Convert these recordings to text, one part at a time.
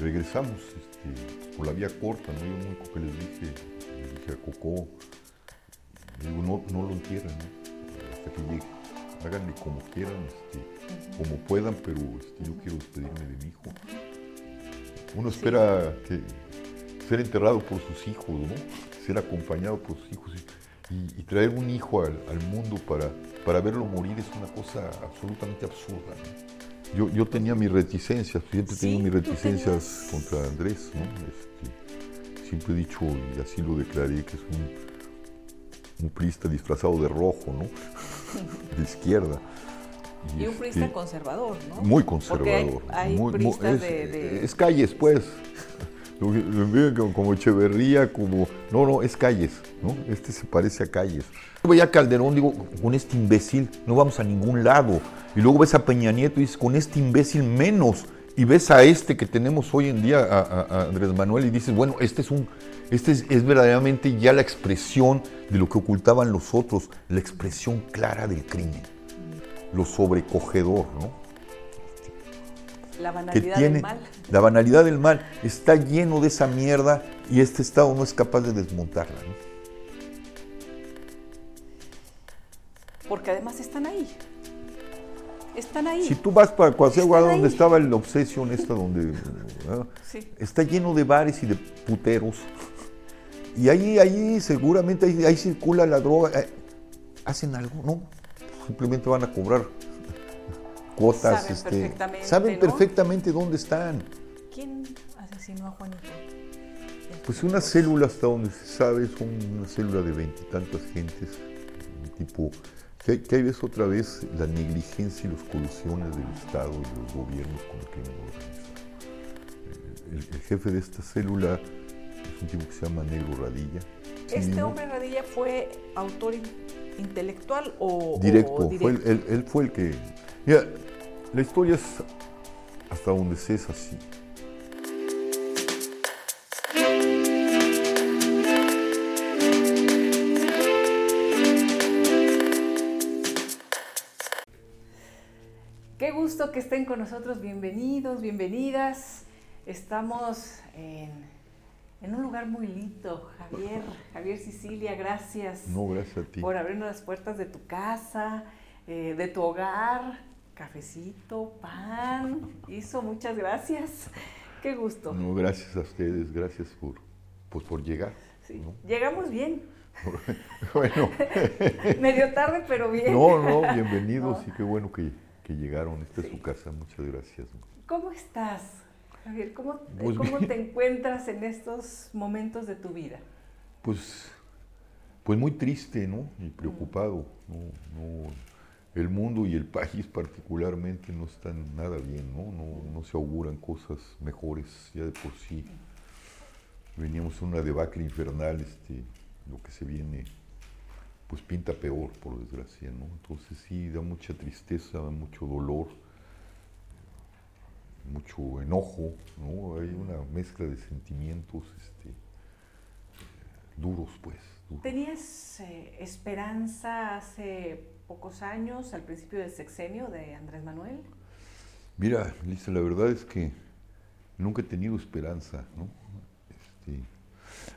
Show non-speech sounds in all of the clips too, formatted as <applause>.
regresamos este, por la vía corta, ¿no? Yo lo único que les dije, les dije a Coco, digo, no, no lo entierren, ¿no? hasta que llegue. Háganle como quieran, este, como puedan, pero este, yo quiero despedirme de mi hijo. Uno espera que ser enterrado por sus hijos, ¿no? Ser acompañado por sus hijos y, y traer un hijo al, al mundo para, para verlo morir es una cosa absolutamente absurda. ¿no? Yo, yo tenía mis reticencias, siempre he tenido mis reticencias contra Andrés, ¿no? Este, siempre he dicho, y así lo declaré, que es un, un priista disfrazado de rojo, ¿no? <laughs> De izquierda. Y un este, priista conservador, ¿no? muy conservador. hay, hay muy- muy- priistas es, de, de- es calles, pues. Como, Echeverría, como... No, no, es calles, ¿no? Este se parece a calles. Yo a Calderón, digo, con este imbécil no vamos a ningún lado. Y luego ves a Peña Nieto y dices, con este imbécil menos. Y ves a este que tenemos hoy en día, a Andrés Manuel, y dices, bueno, este es un... Este es, es verdaderamente ya la expresión de lo que ocultaban los otros, la expresión clara del crimen, lo sobrecogedor, ¿no? La que banalidad tiene del mal. la banalidad del mal está lleno de esa mierda y este estado no es capaz de desmontarla. ¿no? Porque además están ahí. Están ahí. Si tú vas para cualquier lugar donde ahí. estaba el Obsession, esta donde. Sí. está lleno de bares y de puteros y ahí, ahí seguramente ahí, ahí circula la droga. Eh, ¿Hacen algo? No, simplemente van a cobrar cuotas. Saben este, perfectamente, saben ¿no? perfectamente dónde están. ¿Quién asesinó a Juanito? Pues una célula hasta donde se sabe son una célula de veintitantas gentes, tipo que, que hay ves otra vez la negligencia y las colusiones del Estado y los gobiernos con el crimen organizado. El, el jefe de esta célula es un tipo que se llama Negro Radilla. Sí ¿Este mismo. hombre Radilla fue autor in- intelectual o directo, o Fue el- él, él fue el que... Mira, la historia es hasta donde sé es así. Qué gusto que estén con nosotros, bienvenidos, bienvenidas. Estamos en, en un lugar muy lindo, Javier, <laughs> Javier Sicilia, gracias No, gracias a ti. por abrirnos las puertas de tu casa, eh, de tu hogar, cafecito, pan, hizo, muchas gracias. Qué gusto. No, gracias a ustedes, gracias por, pues, por llegar. Sí, ¿no? Llegamos bien, <laughs> Bueno, <laughs> medio tarde, pero bien. no, no, bienvenidos <laughs> No. y qué bueno que, que llegaron. Esta es su casa, muchas gracias. ¿Cómo estás, Javier? ¿Cómo, Pues cómo te encuentras en estos momentos de tu vida? Pues, pues muy triste, ¿no? Y preocupado. ¿no? No, el mundo y el país particularmente no están nada bien, ¿no? No, no se auguran cosas mejores ya de por sí. Veníamos en una debacle infernal, este, lo que se viene, pues pinta peor, por desgracia, ¿no? Entonces sí, da mucha tristeza, mucho dolor, mucho enojo, ¿no? Hay una mezcla de sentimientos, este, duros, pues. ¿Tenías eh, esperanza hace pocos años, al principio del sexenio de Andrés Manuel? Mira, Lisa, la verdad es que nunca he tenido esperanza, ¿no?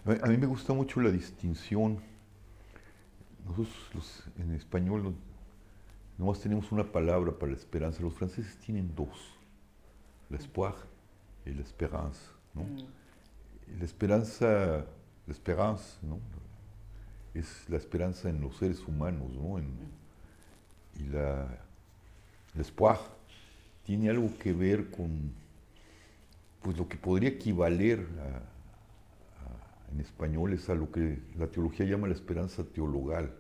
Este, a, mí me gusta mucho la distinción. Nosotros los- en español no- nomás tenemos una palabra para la esperanza. Los franceses tienen dos, l'espoir y la esperanza, ¿no? Mm, La esperanza, la esperanza, ¿no? Es la esperanza en los seres humanos, ¿no? En- y la, el espoir tiene algo que ver con, pues lo que podría equivaler a- a- en español es a lo que la teología llama la esperanza teologal,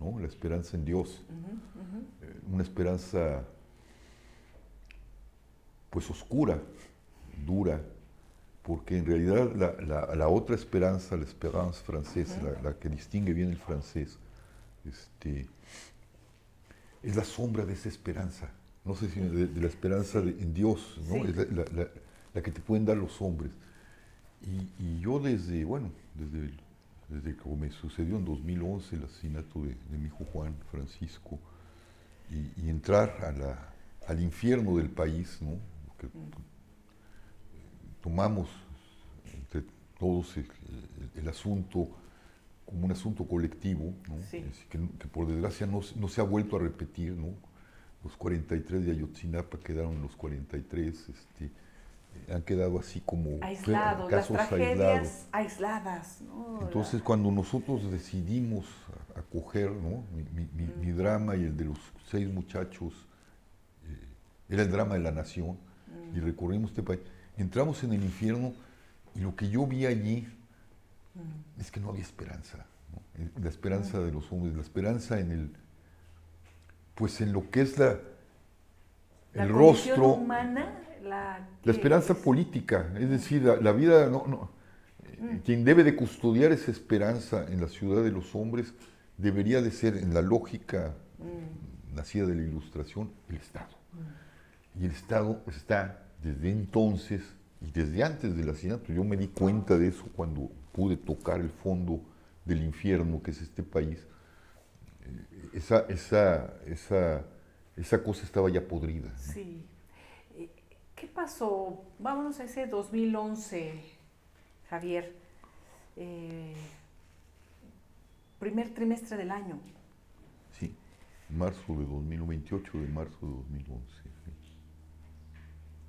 ¿no? La esperanza en Dios. Una esperanza pues oscura, dura, porque en realidad la, la- la otra esperanza, la esperanza francesa, la, la que distingue bien el francés, este, es la sombra de esa esperanza, no sé si de, de la esperanza de- en Dios, ¿no? Sí. es la, la- la- la que te pueden dar los hombres. Y, y yo desde, bueno, desde, desde que me sucedió en 2011 el asesinato de, de mi hijo Juan Francisco, y, y entrar a la- al infierno del país, ¿no? Que tomamos entre todos el, asunto como un asunto colectivo, que, por desgracia no, se ha vuelto a repetir, ¿no? Los 43 de Ayotzinapa quedaron los 43, este, han quedado así como aislados, casos las tragedias aisladas. Entonces, cuando nosotros decidimos acoger ¿no? mi, mm. drama y el de los seis muchachos, eh, era el drama de la nación, y mm. recorrimos este país, entramos en el infierno y lo que yo vi allí mm. es que no había esperanza. La esperanza de los hombres, la esperanza en el, pues en lo que es la, el rostro humana la, esperanza política, es decir, la, vida, no, no, mm. quien debe de custodiar esa esperanza en la ciudad de los hombres debería de ser, en la lógica mm. nacida de la ilustración, el Estado. Y el Estado está desde entonces y desde antes del asesinato, yo me di cuenta de eso cuando pude tocar el fondo del infierno que es este país, eh, esa, esa, esa, esa cosa estaba ya podrida. Sí. ¿Qué pasó? Vámonos a ese 2011, Javier. Eh, primer trimestre del año. Sí, marzo de 2028, de marzo de 2011.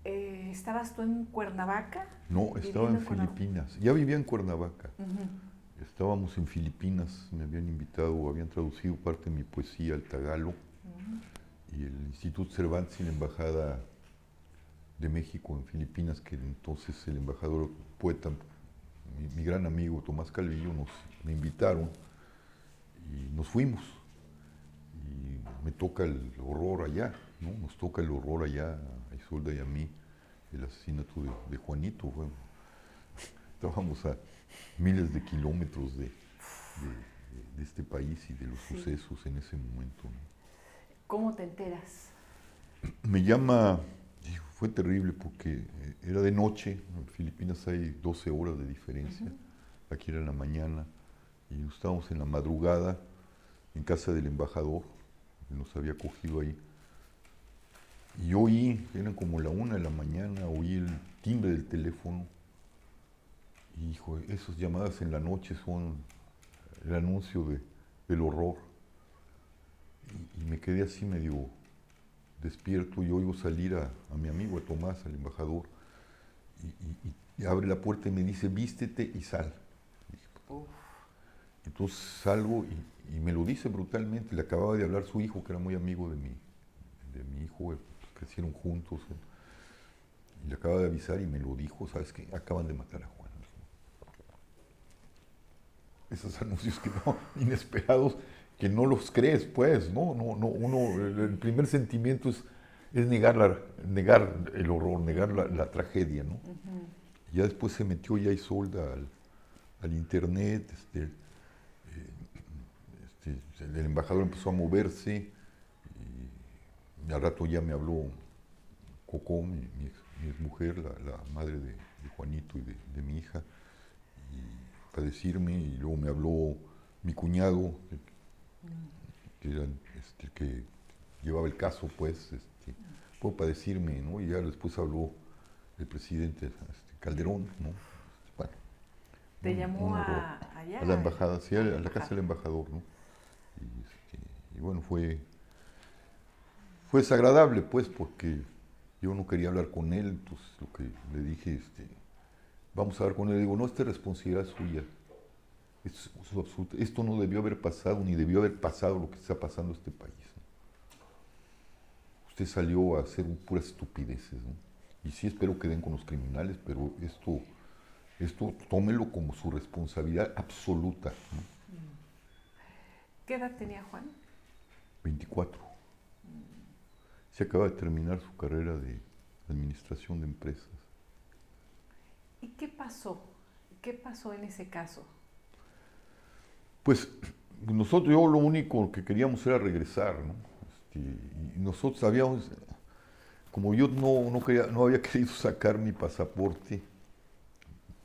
Eh, ¿Estabas tú en Cuernavaca? No, estaba en Filipinas. Ya vivía en Cuernavaca. Estábamos en Filipinas, me habían invitado, habían traducido parte de mi poesía al tagalo. Y el Instituto Cervantes y la Embajada de México en Filipinas, que entonces el embajador poeta, mi, gran amigo Tomás Calvillo, nos me invitaron y nos fuimos. Y me toca el horror allá, ¿no? Nos toca el horror allá a Isolda y a mí, el asesinato de, Juanito. estábamos a miles de kilómetros de, este país y de los sucesos en ese momento. ¿Cómo te enteras? Me llama fue terrible porque eh, era de noche, en Filipinas hay 12 horas de diferencia, aquí era en la mañana, y estábamos en la madrugada en casa del embajador, que nos había cogido ahí. Y oí, eran como la una de la mañana, oí el timbre del teléfono. Y hijo, esas llamadas en la noche son el anuncio de, del horror. y me quedé así medio despierto y oigo salir a, mi amigo, a Tomás, al embajador, y, abre la puerta y me dice, vístete y sal. Entonces salgo y, me lo dice brutalmente, le acababa de hablar su hijo, que era muy amigo de mi, de mi hijo, crecieron juntos, y le acaba de avisar y me lo dijo, ¿sabes qué? Acaban de matar a Juan. Esos anuncios que no, <laughs> inesperados, que no los crees, pues, ¿no? no, no uno, el primer sentimiento es, es negar, negar el horror, negar la, tragedia, ¿no? Ya después se metió ya Isolda al, al internet, este, eh, este, el embajador empezó a moverse, al rato ya me habló Coco, mi, mi, mujer, la, madre de, Juanito y de, de, mi hija, y para decirme, y luego me habló mi cuñado, que era este, que llevaba el caso, pues, este, fue para decirme, ¿no? Y ya después habló el presidente este, Calderón, ¿no? Bueno, ¿Te llamó a, allá? A la embajada, sí, a la casa del embajador, ¿no? Y, este, y, bueno, fue, fue desagradable, pues, porque yo no quería hablar con él, entonces lo que le dije, este, vamos a hablar con él, digo, no, esta responsabilidad suya, esto, no debió haber pasado, ni debió haber pasado lo que está pasando en este país. Usted salió a hacer puras estupideces. Y sí espero que den con los criminales, pero esto, esto tómelo como su responsabilidad absoluta. ¿Qué edad tenía Juan? 24. Se acaba de terminar su carrera de administración de empresas. ¿Y qué pasó? ¿Qué pasó en ese caso? Pues nosotros, yo lo único que queríamos era regresar, ¿no? Este, y nosotros sabíamos, como yo no, no, quería, no había <laughs> querido sacar mi pasaporte,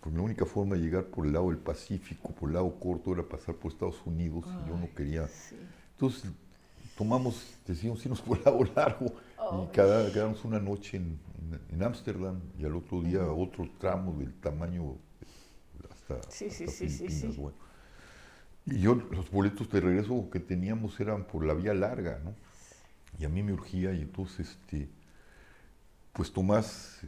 pues la única forma de llegar por el lado del Pacífico, por el lado corto, era pasar por Estados Unidos, y yo no quería. Entonces tomamos, decidimos irnos por el lado largo, y cada, quedamos una noche en, en Ámsterdam y al otro día otro tramo del tamaño hasta, Sí, sí, hasta sí, sí, Filipinas, sí. bueno. Y yo, los boletos de regreso que teníamos eran por la vía larga, ¿no? Y a mí me urgía y entonces, este, pues Tomás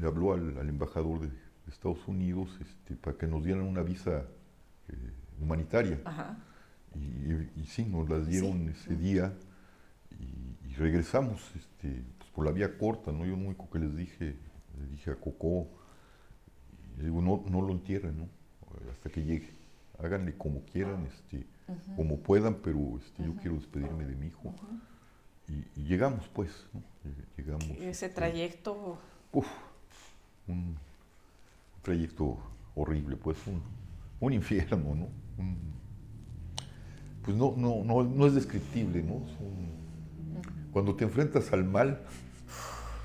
le habló al, al embajador de Estados Unidos este, para que nos dieran una visa eh, humanitaria. Ajá. Y, sí, nos las dieron Sí. ese día y, y regresamos este, pues, por la vía corta, ¿no? Yo lo único que les dije, le dije a Coco, y le digo, no, no lo entierren, ¿no? Hasta que llegue. Háganle como quieran, este, como puedan, pero este, yo quiero despedirme de mi hijo. y, y llegamos, pues, ¿no? Llegamos. Ese este, trayecto, Uf, un trayecto horrible, pues un, un infierno, ¿no? Un- pues no, no, no, no es descriptible, ¿no? Cuando te enfrentas al mal,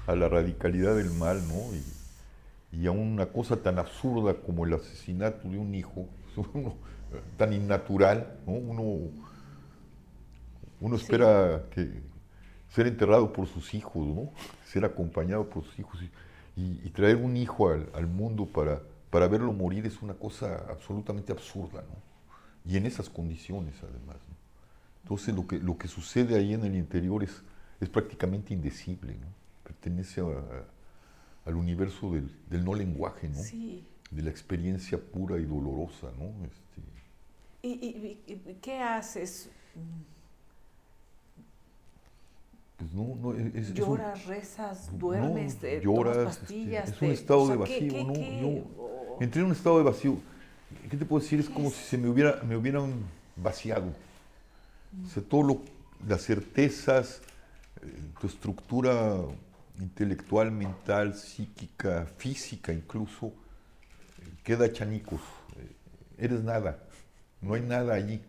a la radicalidad del mal, ¿no? Y, y a una cosa tan absurda como el asesinato de un hijo, <laughs> uno, tan innatural, ¿no? Uno, uno Sí. espera que ser enterrado por sus hijos, ¿no? Ser acompañado por sus hijos y, y- y traer un hijo al, al mundo para, para verlo morir es una cosa absolutamente absurda, ¿no? Y en esas condiciones, además. ¿no? Entonces, lo que, lo que sucede ahí en el interior es, es prácticamente indecible, ¿no? Pertenece a- a- al universo del, del no lenguaje, ¿no? sí. De la experiencia pura y dolorosa, ¿no? Este, ¿Y, y- y- qué haces? pues no, no, es, es un- ¿Lloras, rezas, duermes, No, lloras, tomas este, pastillas? es un estado o sea, de ¿qué- vacío, qué- no, qué? Oh, Entré en un estado de vacío. ¿Qué te puedo decir? Es ¿Qué como si se me hubiera, me hubieran vaciado. O sea, todo lo, las certezas, eh, tu estructura intelectual, mental, psíquica, física incluso, eh, queda chanicos. Eh, Eres nada. No hay nada allí.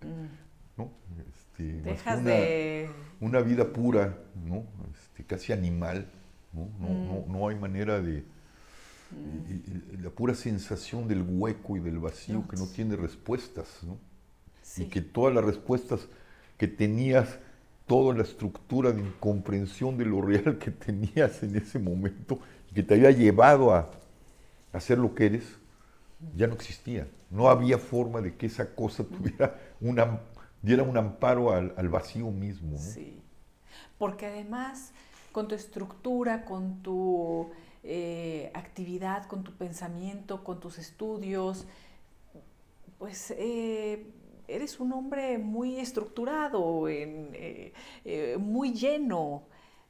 <laughs> ¿no? Este, Dejas una- de... una vida pura, ¿no? Este, casi animal, ¿no? No, Mm. no- no hay manera de... y- y- y la pura sensación del hueco y del vacío No. que no tiene respuestas, ¿no? Sí. Y que todas las respuestas que tenías, toda la estructura de incomprensión de lo real que tenías en ese momento y que te había llevado a, a ser lo que eres, ya no existía. No había forma de que esa cosa tuviera una, diera un amparo al, al vacío mismo. ¿no? Sí. Porque además, con tu estructura, con tu eh, actividad, con tu pensamiento, con tus estudios, pues eh, eres un hombre muy estructurado, en, eh, muy lleno,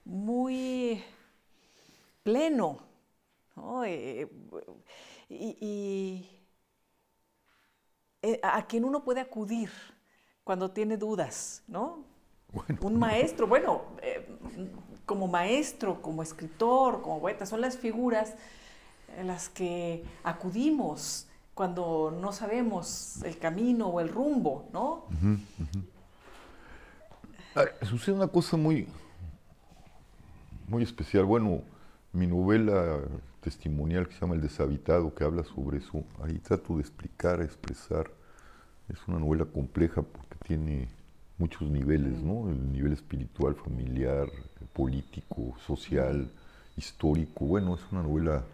muy pleno. ¿no? Y, y, a quien uno puede acudir cuando tiene dudas, ¿no? Bueno, Un maestro, bueno, eh, como maestro, como escritor, como poeta, son las figuras en las que acudimos cuando no sabemos el camino o el rumbo, ¿no? ah, sucede una cosa muy, muy especial. Bueno, mi novela testimonial que se llama El deshabitado, que habla sobre eso, ahí trato de explicar, expresar. Es una novela compleja porque tiene muchos niveles, ¿no? El nivel espiritual, familiar, político, social, histórico. Bueno, es una novela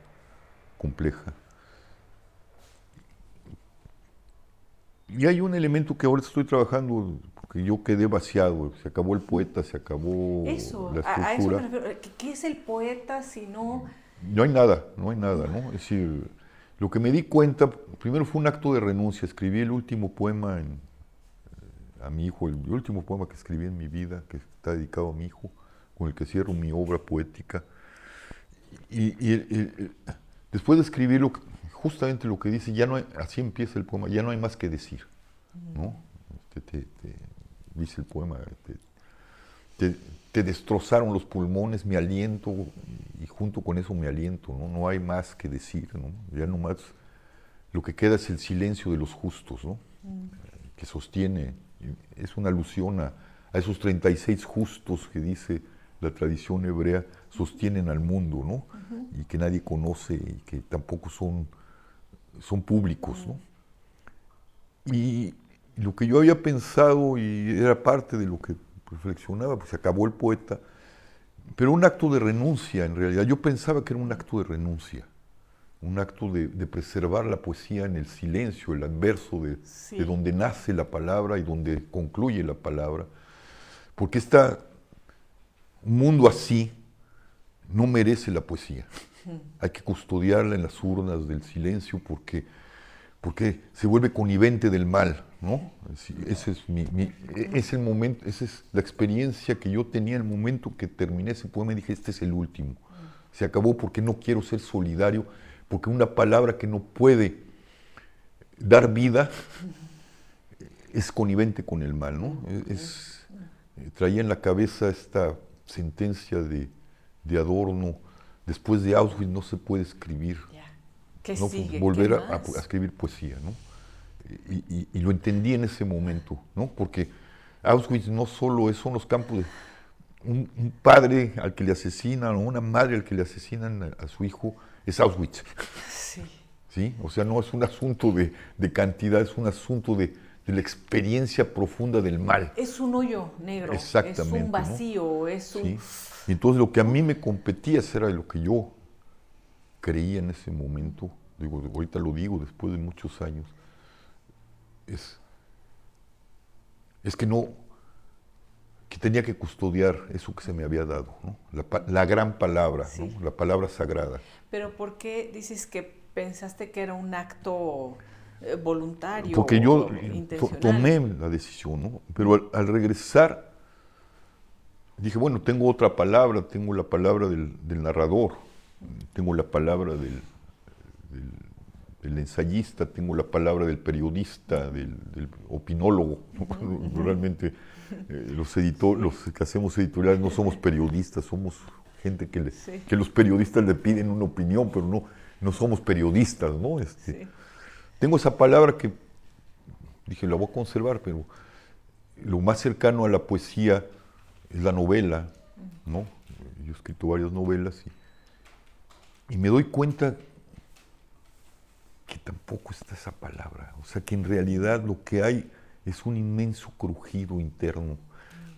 compleja. Y hay un elemento que ahora estoy trabajando, porque yo quedé vaciado, se acabó el poeta, se acabó Eso, la a, a eso me estructura. refiero. ¿Qué, es el poeta si no No hay nada, no hay nada, ¿no? Es decir, lo que me di cuenta, primero fue un acto de renuncia, escribí el último poema en, eh, a mi hijo, el último poema que escribí en mi vida, que está dedicado a mi hijo, con el que cierro mi obra poética. Y, y el- después de escribirlo, justamente lo que dice, ya no hay- así empieza el poema, ya no hay más que decir, ¿no? Este, te- te- dice el poema, te- te, te destrozaron los pulmones, mi aliento, y junto con eso mi aliento, ¿no? No hay más que decir, ¿no? Ya no más, lo que queda es el silencio de los justos, ¿no? Que sostiene, es una alusión a, a esos 36 justos que dice la tradición hebrea, sostienen al mundo, ¿no? Y que nadie conoce y que tampoco son, son públicos, ¿no? Y lo que yo había pensado y era parte de lo que reflexionaba, pues se acabó el poeta, pero un acto de renuncia en realidad. Yo pensaba que era un acto de renuncia, un acto de, preservar la poesía en el silencio, el adverso de, de, donde nace la palabra y donde concluye la palabra. Porque está un mundo así no merece la poesía. Hay que custodiarla en las urnas del silencio porque, porque se vuelve conivente del mal. ¿no? Ese es, mi, es el momento, esa es la experiencia que yo tenía en el momento que terminé ese poema y dije, este es el último. Se acabó porque no quiero ser solidario, porque una palabra que no puede dar vida es conivente con el mal. ¿no? Traía en la cabeza esta sentencia de, de Adorno, después de Auschwitz no se puede escribir. ¿Qué no sigue? volver a, escribir poesía, ¿no? Y, lo entendí en ese momento, ¿no? Porque Auschwitz no solo es, son los campos de un, padre al que le asesinan o una madre al que le asesinan a, su hijo, es Auschwitz. Sí. ¿Sí? O sea, no es un asunto de, de cantidad, es un asunto de, de la experiencia profunda del mal. Es un hoyo negro. Exactamente. Es un vacío, es un... Y entonces lo que a mí me competía era lo que yo creía en ese momento, digo, ahorita lo digo después de muchos años, es, es que no, que tenía que custodiar eso que se me había dado, la, gran palabra, la palabra sagrada. Pero ¿por qué dices que pensaste que era un acto voluntario? Porque yo tomé la decisión, ¿no? pero al regresar dije, bueno, tengo otra palabra, tengo la palabra del, narrador, tengo la palabra del, ensayista, tengo la palabra del periodista, del, opinólogo. Realmente eh, los, editores, los que hacemos editoriales no somos periodistas, somos gente que, que los periodistas le piden una opinión, pero no, no somos periodistas, ¿no? Este, tengo esa palabra que dije, la voy a conservar, pero lo más cercano a la poesía es la novela, ¿no? Yo he escrito varias novelas y, me doy cuenta que tampoco está esa palabra. O sea, que en realidad lo que hay es un inmenso crujido interno,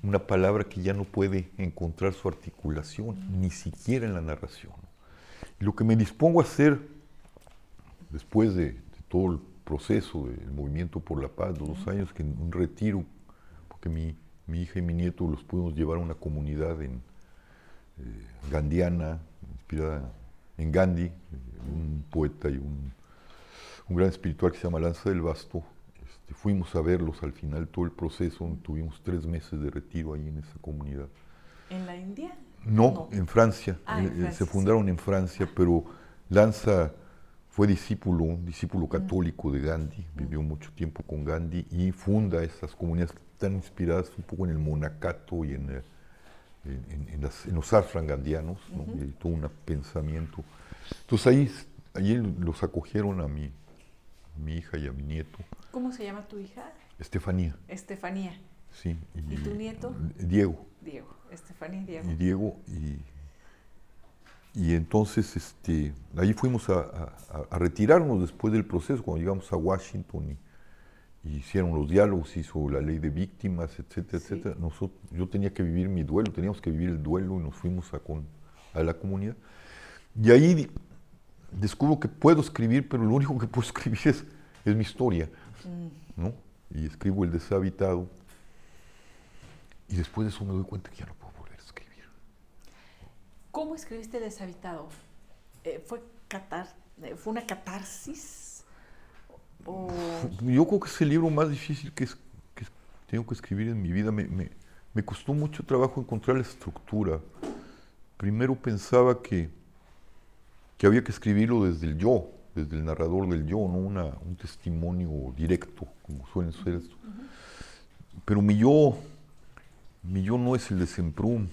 una palabra que ya no puede encontrar su articulación, ni siquiera en la narración. Y lo que me dispongo a hacer después de, todo el proceso del movimiento por la paz, dos años, que en un retiro, porque mi, mi hija y mi nieto los pudimos llevar a una comunidad en eh, gandiana, inspirada en Gandhi, un poeta y un, gran espiritual que se llama Lanza del Basto. Este, fuimos a verlos al final, todo el proceso, tuvimos tres meses de retiro ahí en esa comunidad. ¿En la India? No, en Francia. Ah, eh, eh, se fundaron en Francia, pero Lanza fue discípulo, discípulo católico de Gandhi, vivió mucho tiempo con Gandhi y funda esas comunidades están inspiradas un poco en el monacato y en, eh, en, los arfrangandianos, y todo un pensamiento. Entonces ahí, ahí los acogieron a mi, mi hija y a mi nieto. ¿Cómo se llama tu hija? Estefanía. Estefanía. Sí. ¿Y, tu nieto? Diego. Diego, Estefanía y Diego. Y Diego, y, y entonces este, ahí fuimos a, a, retirarnos después del proceso, cuando llegamos a Washington y hicieron los diálogos, hizo la ley de víctimas, etcétera, etcétera. Nosotros, yo tenía que vivir mi duelo, teníamos que vivir el duelo y nos fuimos a, con, a la comunidad. Y ahí descubro que puedo escribir, pero lo único que puedo <laughs> escribir es, es mi historia, mm. ¿no? Y escribo el deshabitado. Y después de eso me doy cuenta que ya no puedo. ¿Cómo escribiste Deshabitado? Eh, ¿Fue, catar, eh, ¿Fue una catarsis? Yo creo que es el libro más difícil que, tengo que escribir en mi vida. Me, costó mucho trabajo encontrar la estructura. Primero pensaba que, que había que escribirlo desde el yo, desde el narrador del yo, no Una, un testimonio directo, como suelen ser esto. Pero mi yo, mi yo no es el de Semprum.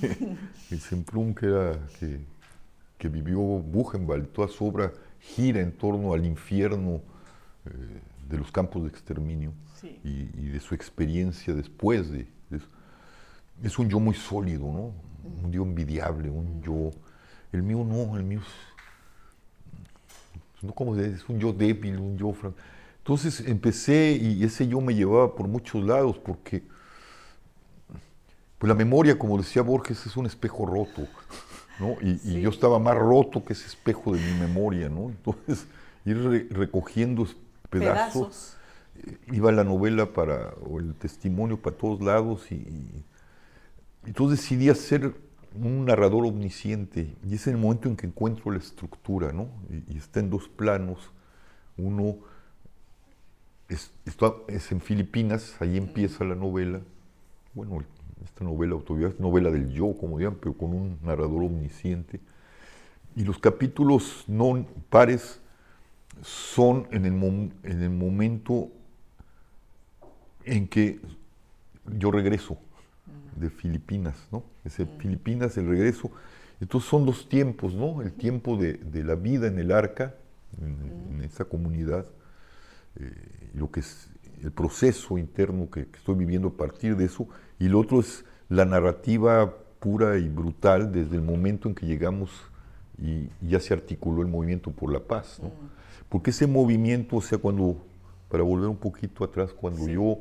<laughs> el Semprum que, era, que, que vivió Buchenwald, toda su obra gira en torno al infierno, eh, de los campos de exterminio y, de su experiencia después de, eso. Es un yo muy sólido, ¿no? Un yo envidiable, un yo... El mío no, el mío es... No como es un yo débil, un yo... Entonces empecé y ese yo me llevaba por muchos lados porque pues la memoria, como decía Borges, es un espejo roto, ¿no? Y, yo estaba más roto que ese espejo de mi memoria, ¿no? Entonces, ir recogiendo pedazos. Eh, iba la novela para, o el testimonio para todos lados y, entonces decidí hacer un narrador omnisciente y es el momento en que encuentro la estructura, ¿no? Y, está en dos planos. Uno es, es en Filipinas, ahí empieza la novela. Bueno, esta novela autobiográfica, novela del yo, como digan, pero con un narrador omnisciente. Y los capítulos no pares son en el, en el momento en que yo regreso de Filipinas, ¿no? Ese Filipinas, el regreso. Entonces son dos tiempos, ¿no? El tiempo de, la vida en el arca, en, esa comunidad, eh, lo que es el proceso interno que, que, estoy viviendo a partir de eso, y lo otro es la narrativa pura y brutal desde el momento en que llegamos y, ya se articuló el movimiento por la paz. ¿no? Porque ese movimiento, o sea, cuando, para volver un poquito atrás, cuando yo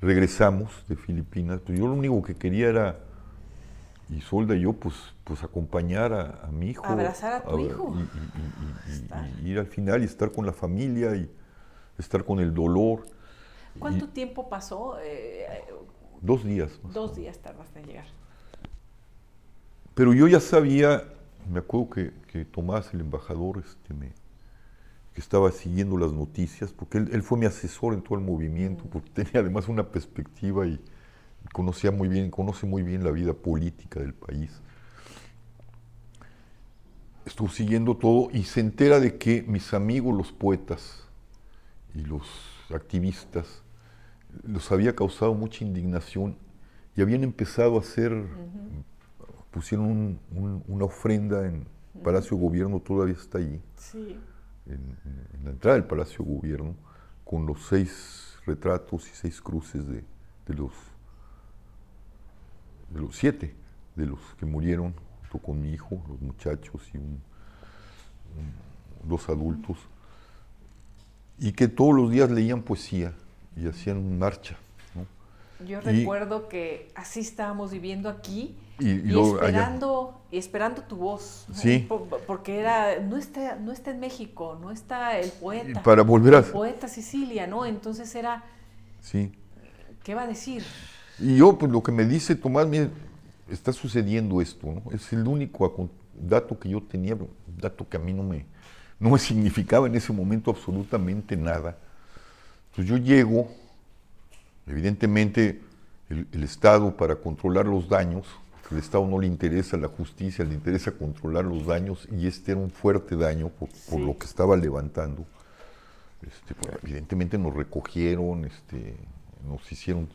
regresamos de Filipinas, pues yo lo único que quería era, y Solda y yo, pues, pues acompañar a, mi hijo. Abrazar a tu hijo. Y, ir al final y estar con la familia y estar con el dolor. ¿Cuánto tiempo pasó? Eh, Dos días. Dos días tardaste en llegar. Pero yo ya sabía, me acuerdo que, Tomás, el embajador, este, me, que estaba siguiendo las noticias, porque él, fue mi asesor en todo el movimiento, porque tenía además una perspectiva y conocía muy bien, conoce muy bien la vida política del país. Estuvo siguiendo todo y se entera de que mis amigos, los poetas y los activistas, los había causado mucha indignación y habían empezado a hacer, pusieron una ofrenda en Palacio Gobierno, todavía está allí, en, la entrada del Palacio Gobierno, con los seis retratos y seis cruces de, los, de los siete, de los que murieron junto con mi hijo, los muchachos y dos adultos, y que todos los días leían poesía y hacían marcha. Yo recuerdo que así estábamos viviendo aquí y, esperando, y esperando tu voz. Sí. Porque era, no está, no está en México, no está el poeta. para volver a... El poeta Sicilia, ¿no? Entonces era... Sí. ¿Qué va a decir? Y yo, pues lo que me dice Tomás, mire, está sucediendo esto, ¿no? Es el único dato que yo tenía, dato que a mí no me, no me significaba en ese momento absolutamente nada entonces yo llego, evidentemente el, Estado para controlar los daños, el Estado no le interesa la justicia, le interesa controlar los daños y este era un fuerte daño por, lo que estaba levantando. Este, pues, evidentemente nos recogieron, este, nos hicieron,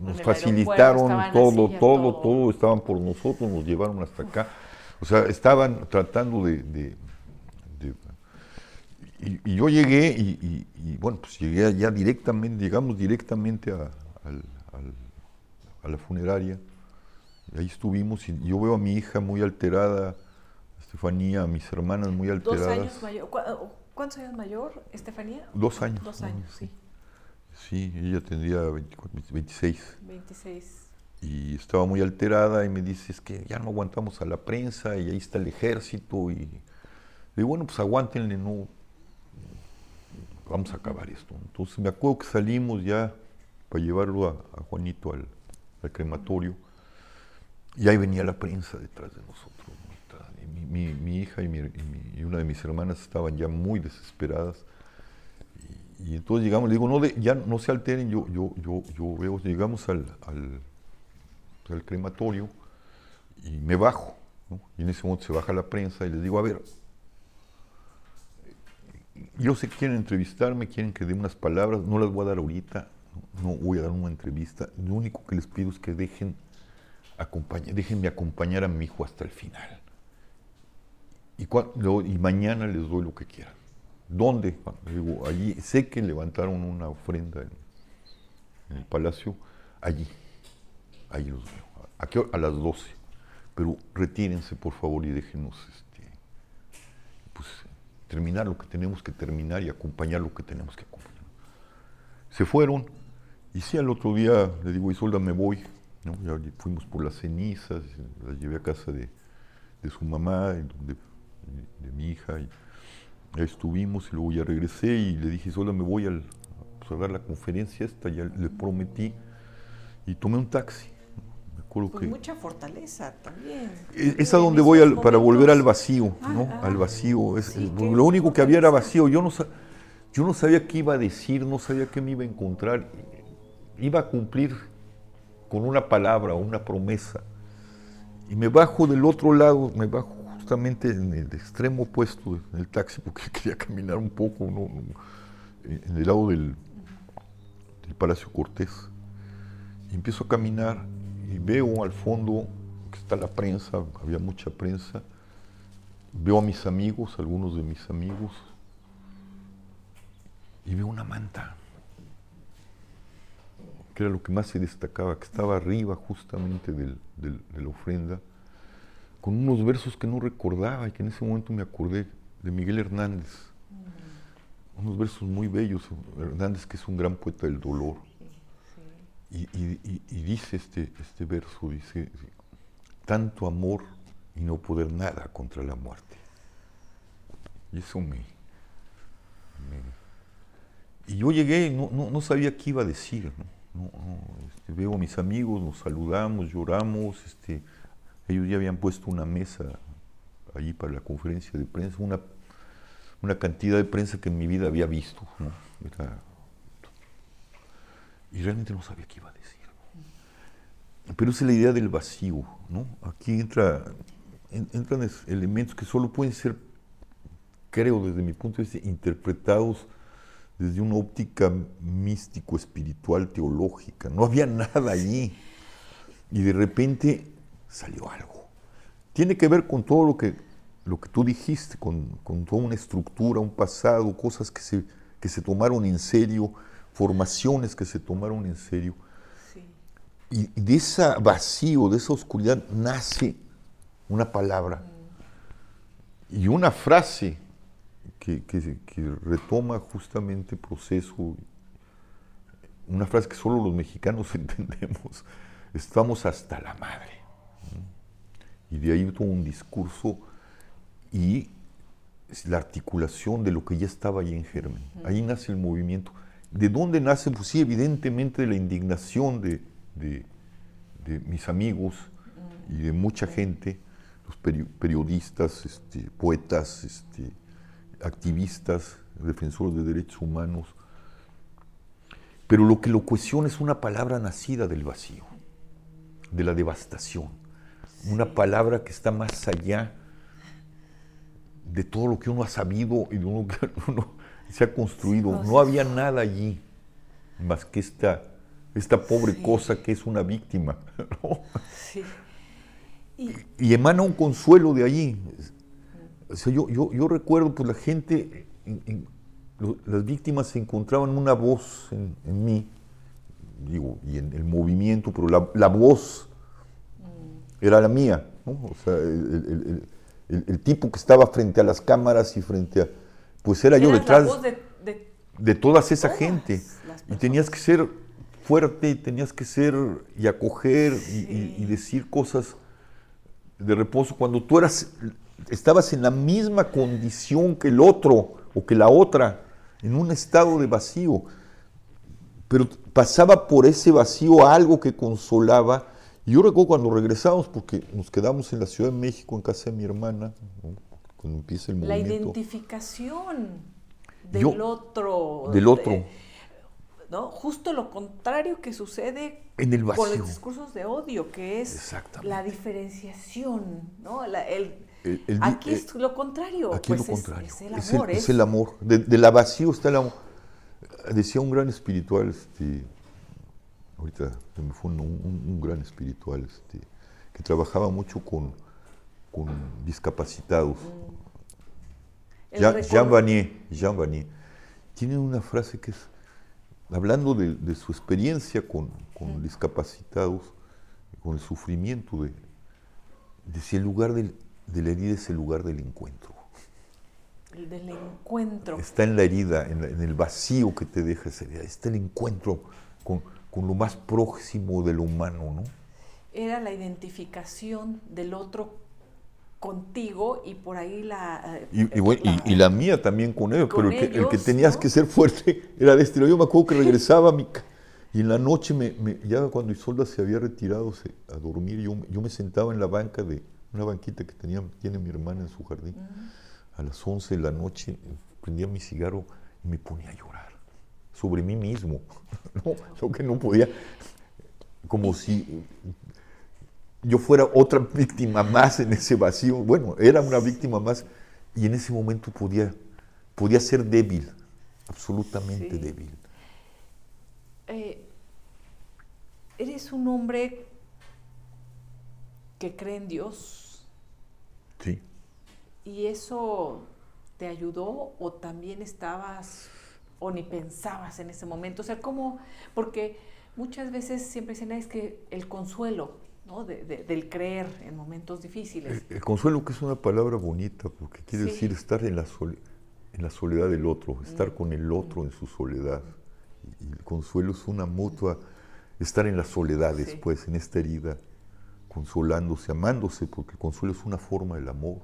nos facilitaron todo, todo, todo, estaban por nosotros, nos llevaron hasta acá. O sea, estaban tratando de y, yo llegué y, bueno, pues llegué allá directamente, llegamos directamente a, la funeraria. Y ahí estuvimos y yo veo a mi hija muy alterada, Estefanía, a mis hermanas muy alteradas. Dos años mayor. ¿Cuántos años mayor, Estefanía? Dos años. Dos años, sí. Sí, ella tendría 26. 26. Y estaba muy alterada y me dice, es que ya no aguantamos a la prensa y ahí está el ejército. Y le digo, bueno, pues aguántenle, no, vamos a acabar esto. Entonces me acuerdo que salimos ya para llevarlo a, Juanito al, crematorio y ahí venía la prensa detrás de nosotros. Mi, hija y, una de mis hermanas estaban ya muy desesperadas. Y, entonces llegamos, le digo, no, ya no se alteren, yo, yo, yo, yo veo, llegamos al, al, crematorio y me bajo. Y en ese momento se baja la prensa y les digo, a ver, yo sé que quieren entrevistarme, quieren que dé unas palabras, no las voy a dar ahorita, no, voy a dar una entrevista. Lo único que les pido es que dejen déjenme acompañar a mi hijo hasta el final. Y, mañana les doy lo que quieran. ¿Dónde? allí, sé que levantaron una ofrenda en, el palacio, allí, allí los veo. ¿A, a las 12. Pero retírense, por favor, y déjenos este, pues, terminar lo que tenemos que terminar y acompañar lo que tenemos que acompañar. Se fueron y sí, al otro día le digo, Isolda, me voy. Ya fuimos por las cenizas, las llevé a casa de, de su mamá, de, de, mi hija, y ahí estuvimos y luego ya regresé y le dije, solo me voy pues, a dar la conferencia esta, ya le prometí, y tomé un taxi. Con mucha fortaleza también. E, es, a donde voy para volver al vacío, ah, ¿no? Ah, al vacío. Es, lo único que había era vacío. Yo no, yo no sabía qué iba a decir, no sabía qué me iba a encontrar. Iba a cumplir con una palabra, una promesa. Y me bajo del otro lado, me bajo justamente en el extremo opuesto del taxi, porque <laughs> quería caminar un poco, en el lado del, del Palacio Cortés. Y empiezo a caminar y veo al fondo que está la prensa, había mucha prensa. Veo a mis amigos, algunos de mis amigos, y veo una manta que era lo que más se destacaba, que estaba arriba justamente de la ofrenda, con unos versos que no recordaba y que en ese momento me acordé de Miguel Hernández. Unos versos muy bellos, Hernández que es un gran poeta del dolor. Y, dice este, este verso, dice, tanto amor y no poder nada contra la muerte. Y eso me... y yo llegué y no, no, sabía qué iba a decir. ¿no? No, este, veo a mis amigos, nos saludamos, lloramos. Este, ellos ya habían puesto una mesa allí para la conferencia de prensa, una, una cantidad de prensa que en mi vida había visto. Y realmente no sabía qué iba a decir. Pero es la idea del vacío. ¿no? Aquí entra, entran elementos que solo pueden ser, creo desde mi punto de vista, interpretados desde una óptica místico, espiritual, teológica. No había nada allí. Y de repente salió algo. Tiene que ver con todo lo que, lo que tú dijiste, con, toda una estructura, un pasado, cosas que se, que se tomaron en serio, formaciones que se tomaron en serio. Y, de ese vacío, de esa oscuridad, nace una palabra mm. y una frase que, retoma justamente proceso, una frase que solo los mexicanos <laughs> entendemos, estamos hasta la madre. Y de ahí todo un discurso y la articulación de lo que ya estaba ahí en germen. Ahí nace el movimiento. ¿De dónde nace? Pues sí, evidentemente de la indignación de, de mis amigos y de mucha gente, los periodistas, este, poetas, este, activistas, defensores de derechos humanos, pero lo que lo cuestiona es una palabra nacida del vacío, de la devastación, una palabra que está más allá de todo lo que uno ha sabido y de lo que <laughs> uno se ha construido. No había nada allí más que esta, esta pobre cosa que es una víctima. <laughs> Y, y, emana un consuelo de allí yo, yo, recuerdo, pues la gente, las víctimas se encontraban una voz en, mí, digo, y en el movimiento, pero la, voz mm. era la mía, O sea, el, tipo que estaba frente a las cámaras y frente a... Pues era yo detrás de, de, toda esa gente. Y tenías que ser fuerte, y tenías que ser y acoger y decir cosas de reposo cuando tú eras estabas en la misma condición que el otro o que la otra, en un estado de vacío. Pero pasaba por ese vacío algo que consolaba. Y yo recuerdo cuando regresamos, porque nos quedamos en la Ciudad de México, en casa de mi hermana, cuando empieza el movimiento. La identificación del otro. Del otro. ¿no? Justo lo contrario que sucede en el vacío. con los discursos de odio, que es la diferenciación, ¿no? el, aquí eh, es lo contrario. Aquí es lo pues contrario. Es, el amor. Es el, amor. De, la vacío está el amor. Decía un gran espiritual, este, ahorita me fue un, gran espiritual, este, que trabajaba mucho con, con discapacitados. Mm. Jean, Vanier, Jean Vanier. Tiene una frase que es, hablando de, su experiencia con, con mm. discapacitados, con el sufrimiento de, decía el lugar del, de la herida es el lugar del encuentro. El del encuentro. Está en la herida, en, el vacío que te deja esa herida. Está el encuentro con, lo más próximo de lo humano, ¿no? era la identificación del otro contigo y por ahí la... Y, eh, y bueno, y- la- y la mía también con ellos, con pero el que, el que ellos, tenías ¿no? que ser fuerte <laughs> era de este. Yo me acuerdo que <laughs> regresaba a mi y en la noche, me, me- ya cuando Isolda se había retirado se- a dormir, yo, yo me sentaba en la banca de una banquita que tenía, tiene mi hermana en su jardín. A las 11 de la noche prendía mi cigarro y me ponía a llorar sobre mí mismo. <laughs> ¿no? Lo que no podía, como si yo fuera otra <laughs> víctima más en ese vacío. Bueno, era una víctima más y en ese momento podía, podía ser débil, absolutamente Sí. débil. Eh, eres un hombre que cree en Dios Sí. y eso te ayudó o también estabas o ni pensabas en ese momento. O sea, ¿cómo? Porque muchas veces siempre dicen, "Ah, es que el consuelo, ¿no? De- de- del creer en momentos difíciles. El, el consuelo que es una palabra bonita porque quiere Sí. decir estar en la, sole- en la soledad del otro, estar con el otro en su soledad. Y el consuelo es una mutua, estar en la soledad Sí. después, en esta herida, consolándose, amándose, porque el consuelo es una forma del amor.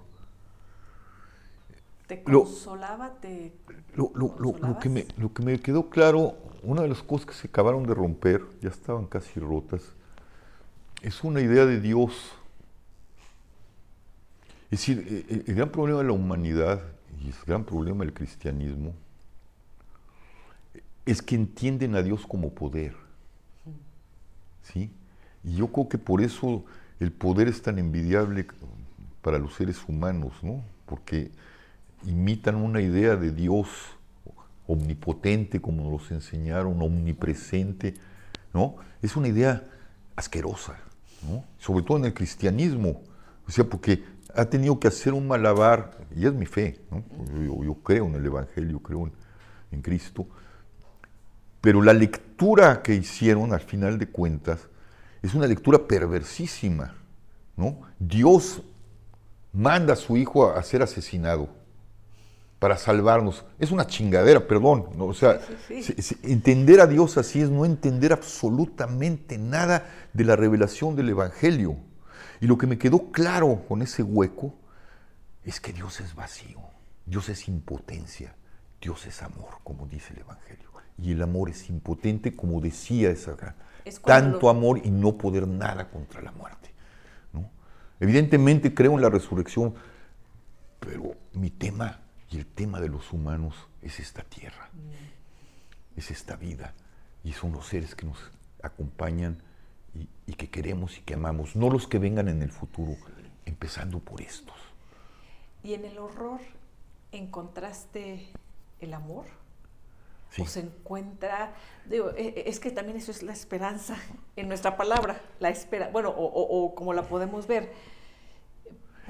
¿Te Lo- consolaba? ¿Te Lo, lo- lo- lo que me, lo que me quedó claro, una de las cosas que se acabaron de romper, ya estaban casi rotas, es una idea de Dios. Es decir, eh, eh, el gran problema de la humanidad y el gran problema del cristianismo es que entienden a Dios como poder. ¿Sí? Y yo creo que por eso el poder es tan envidiable para los seres humanos, ¿no? Porque imitan una idea de Dios omnipotente, como nos enseñaron, omnipresente, ¿no? Es una idea asquerosa, Sobre todo en el cristianismo, o sea, porque ha tenido que hacer un malabar, y es mi fe, ¿no? Yo, creo en el Evangelio, creo en, en Cristo, pero la lectura que hicieron al final de cuentas es una lectura perversísima, ¿no? Dios manda a su hijo a ser asesinado para salvarnos. Es una chingadera, perdón. ¿no? O sea, Sí, sí, sí. se- se- entender a Dios así es no entender absolutamente nada de la revelación del Evangelio. Y lo que me quedó claro con ese hueco es que Dios es vacío, Dios es impotencia, Dios es amor, como dice el Evangelio. Y el amor es impotente, como decía esa gran. Tanto lo- amor y no poder nada contra la muerte. ¿no? Evidentemente creo en la resurrección, pero mi tema y el tema de los humanos es esta tierra, es esta vida, y son los seres que nos acompañan y, y que queremos y que amamos, no los que vengan en el futuro, empezando por estos. ¿Y en el horror encontraste el amor? Sí. ¿O se encuentra? Digo, e- e- es que también eso es la esperanza en nuestra palabra, la espera, bueno, o, o- o como la podemos ver.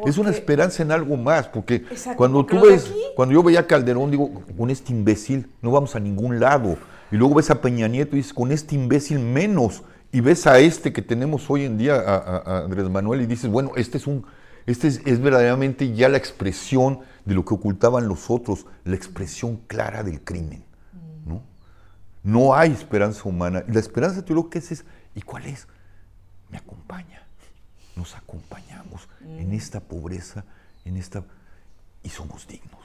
Es una esperanza en algo más, porque Exacto, cuando tú ves, aquí- cuando yo veía a Calderón, digo, con este imbécil no vamos a ningún lado. Y luego ves a Peña Nieto y dices, con este imbécil menos. Y ves a este que tenemos hoy en día, a, a- a Andrés Manuel, y dices, bueno, este es un, este es, es verdaderamente ya la expresión de lo que ocultaban los otros, la expresión clara del crimen. ¿no? No hay esperanza humana. Y la esperanza teológica es, es, ¿y cuál es? Me acompaña. Nos acompañamos en esta pobreza, en esta... y somos dignos.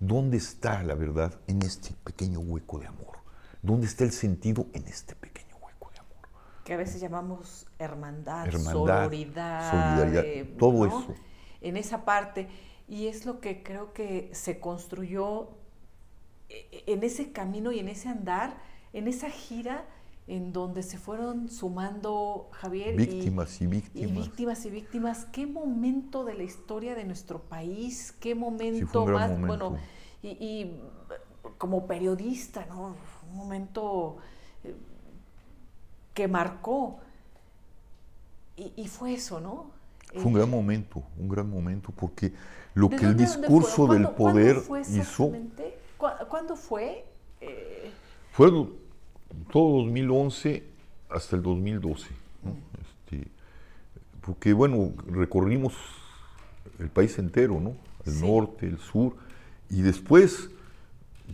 ¿Dónde está la verdad? En este pequeño hueco de amor. ¿Dónde está el sentido? En este pequeño hueco de amor. que a veces llamamos hermandad, Hermandad, sororidad, solidaridad, eh, todo ¿no? eso. En esa parte. Y es lo que creo que se construyó eh, en ese camino y en ese andar, en esa gira en donde se fueron sumando Javier y- Víctimas y y víctimas. víctimas y víctimas. ¿Qué momento de la historia de nuestro país? ¿Qué momento más? momento. Bueno, y, y, como periodista, ¿no? Un momento eh, que marcó. Y, y fue eso, ¿no? Fue un Eh, gran momento, un gran momento, porque lo ¿de que el discurso del ¿Cuándo- cuándo poder fue hizo ¿Cuándo fue? Eh, todo 2011 hasta el 2012. ¿no? Este, porque, bueno, recorrimos el país entero, ¿no? El Sí. norte, el sur, y después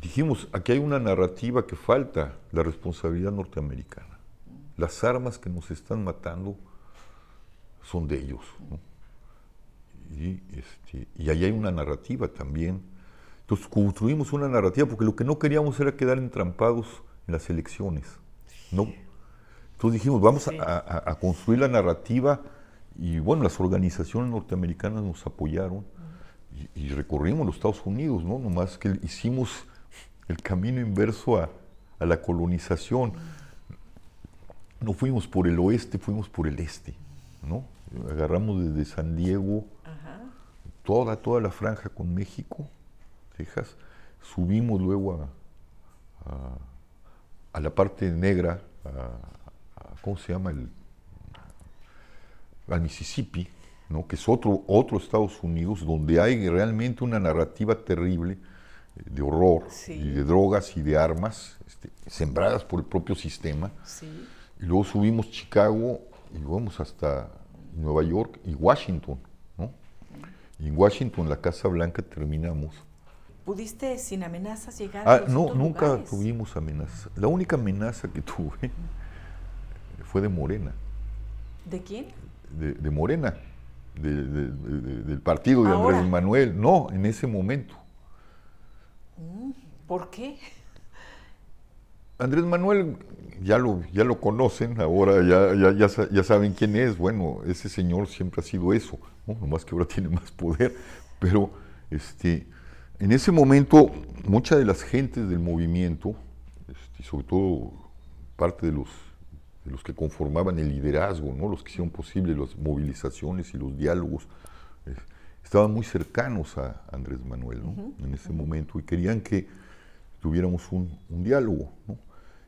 dijimos, aquí hay una narrativa que falta, la responsabilidad norteamericana. Las armas que nos están matando son de ellos. Y, este, y ahí hay una narrativa también. Entonces construimos una narrativa porque lo que no queríamos era quedar entrampados en las elecciones. ¿no? Entonces dijimos, vamos a, construir la narrativa y bueno, las organizaciones norteamericanas nos apoyaron y, recorrimos los Estados Unidos, ¿no? Nomás que hicimos el camino inverso a, la colonización. No fuimos por el oeste, fuimos por el este, ¿no? Agarramos desde San Diego toda, toda la franja con México, Texas, subimos luego a, a la parte negra, ¿cómo se llama? El, al Mississippi, ¿no? que es otro, otro Estados Unidos donde hay realmente una narrativa terrible eh, de horror y de drogas y de armas este, sembradas por el propio sistema. Y luego subimos Chicago y vamos hasta Nueva York y Washington. ¿no? Y en Washington, la Casa Blanca, terminamos ¿Pudiste sin amenazas llegar ah, a No, nunca tuvimos amenazas. La única amenaza que tuve <laughs> fue de Morena. ¿De quién? De, Morena, del partido de Andrés Manuel. No, en ese momento. Mm, ¿Por qué? Andrés Manuel ya lo, ya lo conocen, ahora ya, ya, ya, saben quién es. Bueno, ese señor siempre ha sido eso, ¿no? nomás que ahora <laughs> tiene más poder. Pero este, en ese momento, muchas de las gentes del movimiento, este, sobre todo parte de los, los que conformaban el liderazgo, ¿no? los que hicieron posible las movilizaciones y los diálogos, estaban muy cercanos a Andrés Manuel en ese momento y querían que tuviéramos un, diálogo.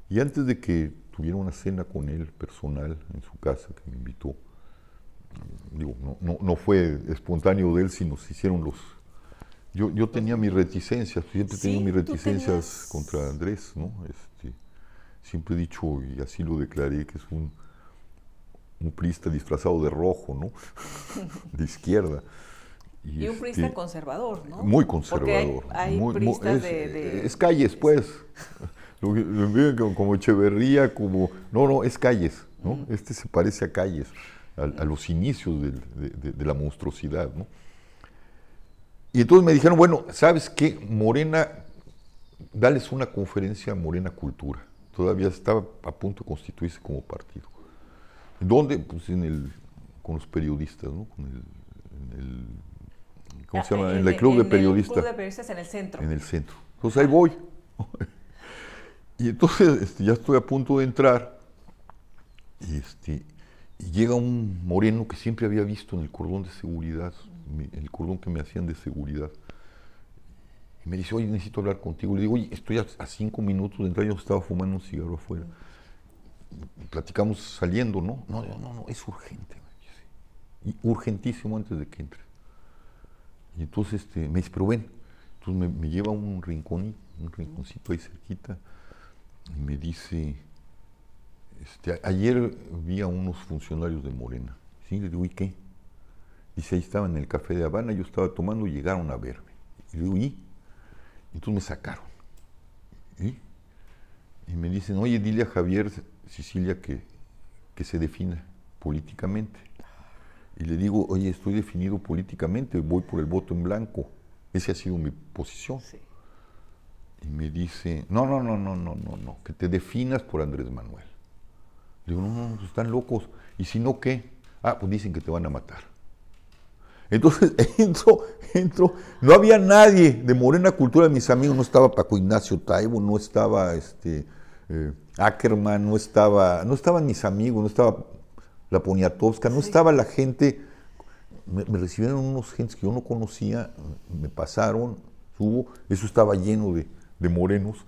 Y antes de que tuviera una cena con él personal en su casa, que me invitó, digo, no, no fue espontáneo de él, sino se hicieron los yo, tenía mis reticencias, siempre he tenido mis reticencias contra Andrés, ¿no? Este, siempre he dicho, y así lo declaré, que es un, un priista disfrazado de rojo, ¿no? <laughs> de izquierda. Y, un priista este, conservador, ¿no? Muy conservador. hay, es, de, Es calles, pues. <laughs> lo, como Echeverría, como... No, no, es calles, ¿no? Mm. Este se parece a calles, a, los inicios de, de la monstruosidad, ¿no? Y entonces me dijeron, bueno, ¿sabes qué? Morena, dales una conferencia a Morena Cultura. Todavía estaba a punto de constituirse como partido. ¿Dónde? Pues en el, con los periodistas, ¿no? Con el, en el, ¿Cómo se llama? En, el club de periodistas. En el club de periodistas en el centro. En el centro. Entonces ahí voy. <laughs> y entonces este, ya estoy a punto de entrar. Y, este, y llega un moreno que siempre había visto en el cordón de seguridad el cordón que me hacían de seguridad. Y me dice, oye, necesito hablar contigo. Le digo, oye, estoy a, cinco minutos de entrar, yo estaba fumando un cigarro afuera. Platicamos saliendo, ¿no? No, no, no, es urgente. Y urgentísimo antes de que entre. Y entonces este, me dice, pero ven. Entonces me, lleva a un rincón, un rinconcito ahí cerquita, y me dice, este, ayer vi a unos funcionarios de Morena. ¿Sí? Le digo, ¿y qué? Dice, ahí estaba en el café de Habana, yo estaba tomando y llegaron a verme. Y le digo, ¿y? Entonces me sacaron. ¿Y? y me dicen, oye, dile a Javier Sicilia que, que se defina políticamente. Y le digo, oye, estoy definido políticamente, voy por el voto en blanco. Esa ha sido mi posición. Y me dice, no, no, no, no, no, no, no, que te definas por Andrés Manuel. Le digo, no, no, están locos. ¿Y si no qué? Ah, pues dicen que te van a matar. Entonces <laughs> entro, entro, no había nadie de Morena Cultura, mis amigos, no estaba Paco Ignacio Taibo, no estaba este, eh, Ackerman, no estaba, no estaban mis amigos, no estaba la Poniatowska, no estaba la gente, me, recibieron unos gentes que yo no conocía, me pasaron, subo, eso estaba lleno de, morenos,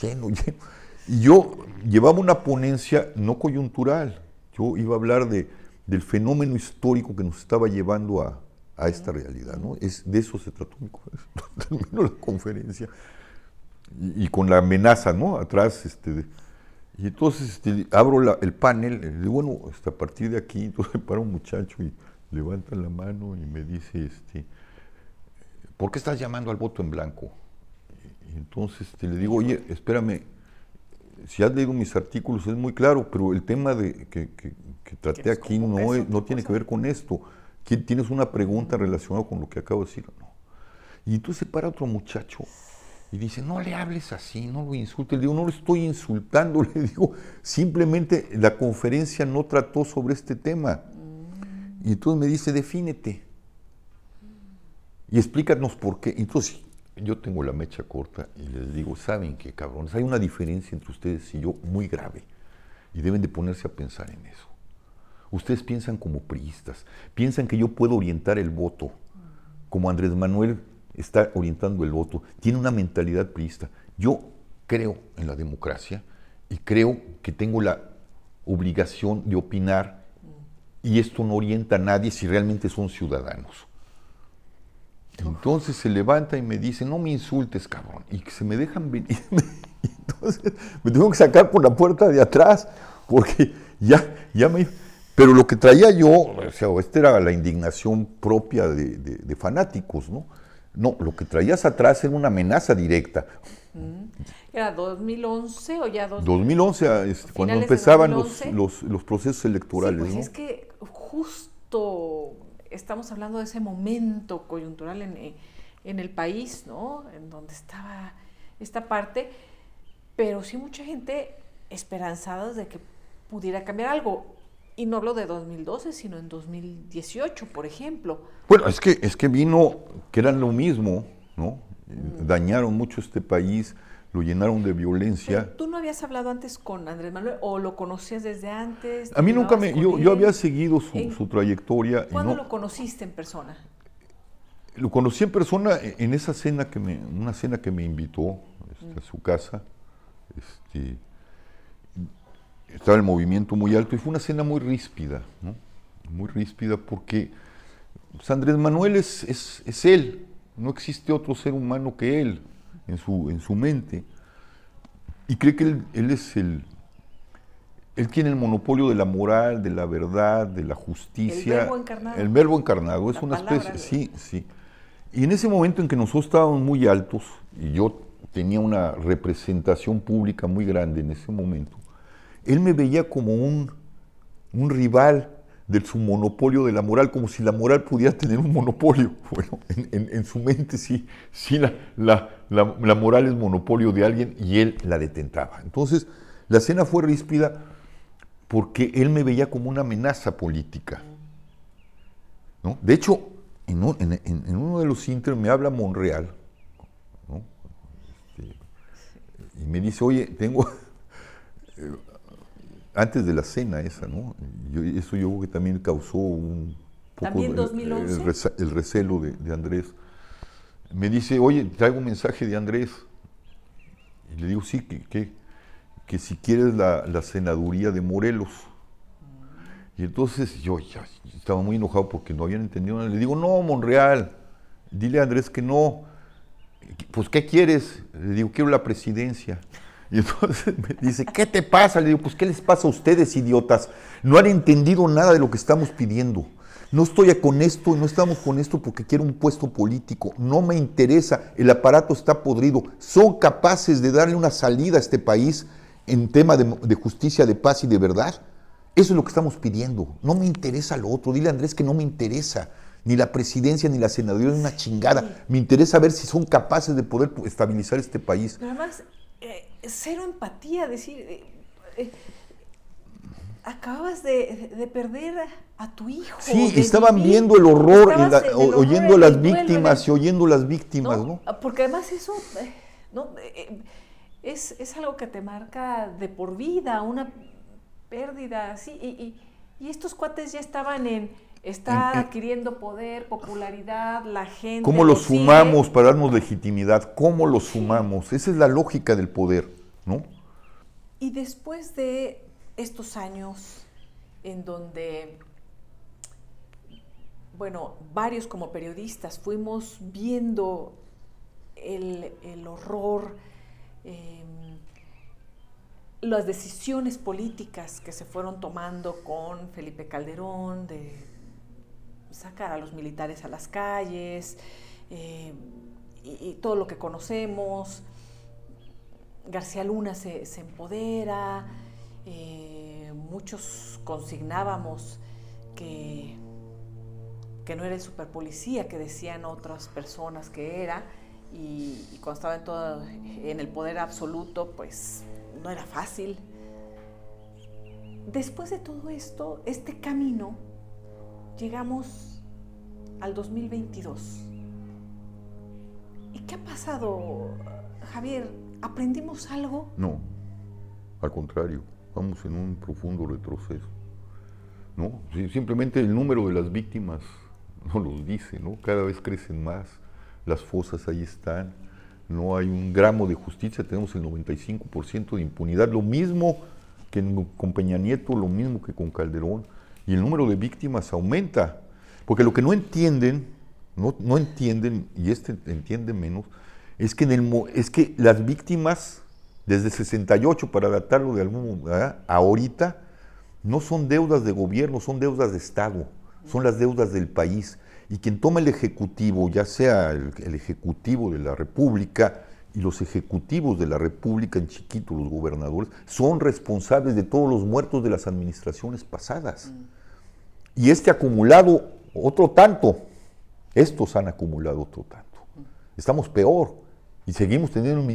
lleno, <laughs> lleno. Y yo llevaba una ponencia no coyuntural, yo iba a hablar de, del fenómeno histórico que nos estaba llevando a, a esta realidad. ¿no? Es, de eso se trató <laughs> la conferencia. Y, con la amenaza ¿no? atrás. Este, y entonces este, abro el panel, y digo, bueno, hasta a partir de aquí, <laughs> entonces para un muchacho y levanta la mano y me dice, este, ¿por qué estás llamando al voto en blanco? Y entonces este, le digo, oye, espérame, si has leído mis artículos es muy claro, pero el tema de que, que, traté aquí no, no tiene que ver con esto. Tienes una pregunta relacionada con lo que acabo de decir. No. Y entonces para otro muchacho y dice, no le hables así, no lo insultes. Le digo, no lo estoy insultando, <laughs> le digo, simplemente la conferencia no trató sobre este tema. Y entonces me dice, defínete. Y explícanos por qué. Entonces yo tengo la mecha corta y les digo, ¿saben qué, cabrones? Hay una diferencia entre ustedes y yo muy grave. Y deben de ponerse a pensar en eso. Ustedes piensan como priistas, piensan que yo puedo orientar el voto, como Andrés Manuel está orientando el voto, tiene una mentalidad priista. Yo creo en la democracia y creo que tengo la obligación de opinar y esto no orienta a nadie si realmente son ciudadanos. Entonces se levanta y me dice, no me insultes, cabrón. Y que se me dejan venir. <laughs> Entonces me tengo que sacar por la puerta de atrás, porque ya, ya me... Pero lo que traía yo, o sea, esta era la indignación propia de, fanáticos, ¿no? No, lo que traías atrás era una amenaza directa. Mm. ¿Era 2011 o ya 2011? Este, cuando empezaban Los, los, procesos electorales. Sí, pues es que justo estamos hablando de ese momento coyuntural en, en el país, ¿no? En donde estaba esta parte, pero sí mucha gente esperanzada de que pudiera cambiar algo. Y no hablo de 2012, sino en 2018, por ejemplo. Bueno, es que, es que vino, que eran lo mismo, ¿no? Dañaron mucho este país, lo llenaron de violencia. ¿Tú no habías hablado antes con Andrés Manuel o lo conocías desde antes? A mí nunca me, yo, yo, había seguido su, trayectoria. ¿Cuándo lo conociste en persona? Lo conocí en persona en esa cena que me, una cena que me invitó este, a su casa. Este, estaba el movimiento muy alto y fue una cena muy ríspida, ¿no? Muy ríspida porque pues, Andrés Manuel es, es, él, no existe otro ser humano que él en su, en su mente. Y cree que él, es el, él tiene el monopolio de la moral, de la verdad, de la justicia. El verbo encarnado. El verbo encarnado, es una especie, sí, sí. Y en ese momento en que nosotros estábamos muy altos, y yo tenía una representación pública muy grande en ese momento, él me veía como un, un rival de su monopolio de la moral, como si la moral pudiera tener un monopolio. <laughs> Bueno, en, su mente sí, sí la, la, la, moral es monopolio de alguien y él la detentaba. Entonces, la cena fue ríspida porque él me veía como una amenaza política. ¿no? De hecho, en, uno de los inter me habla Monreal este, y me dice, oye, tengo <laughs> antes de la cena esa, ¿no? eso yo creo que también causó un poco ¿También 2011? El, recelo de, Andrés. Me dice, oye, traigo un mensaje de Andrés. Y le digo, sí, que, que, si quieres la, senaduría de Morelos. Y entonces yo ya estaba muy enojado porque no habían entendido nada. Le digo, no, Monreal, dile a Andrés que no. Pues, ¿qué quieres? Le digo, quiero la presidencia. Y entonces <laughs> me dice, ¿qué te pasa? Le digo, pues ¿qué les pasa a ustedes, idiotas? No han entendido nada de lo que estamos pidiendo. No estoy con esto, no estamos con esto porque quiero un puesto político. No me interesa, el aparato está podrido. Son capaces de darle una salida a este país en tema de, justicia, de paz y de verdad. Eso es lo que estamos pidiendo. No me interesa lo otro. Dile a Andrés que no me interesa ni la presidencia ni la senaduría es una chingada. Me interesa ver si son capaces de poder estabilizar este país. además, cero empatía, decir, eh, eh, acabas de, perder a tu hijo. Sí, estaban viendo el horror, oyendo a las víctimas y oyendo las víctimas, ¿no? Porque además eso eh, ¿no? es, es, algo que te marca de por vida, una pérdida, sí, y, y, estos cuates ya estaban en está adquiriendo poder, popularidad, la gente. ¿Cómo los sumamos para darnos legitimidad? ¿Cómo los sumamos? Esa es la lógica del poder, ¿no? Y después de estos años en donde, bueno, varios como periodistas fuimos viendo el, horror, em, las decisiones políticas que se fueron tomando con Felipe Calderón, de sacar a los militares a las calles eh, y, todo lo que conocemos. García Luna se, empodera, eh, muchos consignábamos que, que no era el superpolicía que decían otras personas que era, y, cuando estaba en, todo, en el poder absoluto, pues no era fácil. Después de todo esto, este camino, llegamos al 2022. ¿Y qué ha pasado, Javier? ¿Aprendimos algo? No, al contrario, vamos en un profundo retroceso. ¿no? Simplemente el número de las víctimas no los dice, ¿no? Cada vez crecen más, las fosas ahí están, no hay un gramo de justicia, tenemos el 95% de impunidad, lo mismo que con Peña Nieto, lo mismo que con Calderón, y el número de víctimas aumenta, porque lo que no entienden, no, entienden, y este entiende menos, es que, en el, es que las víctimas, desde 68, para adaptarlo de algún ahorita, no son deudas de gobierno, son deudas de Estado, son las deudas del país. Y quien toma el Ejecutivo, ya sea el, Ejecutivo de la República y los ejecutivos de la República en chiquito, los gobernadores, son responsables de todos los muertos de las administraciones pasadas. Y este acumulado otro tanto, estos han acumulado otro tanto. Estamos peor y seguimos teniendo un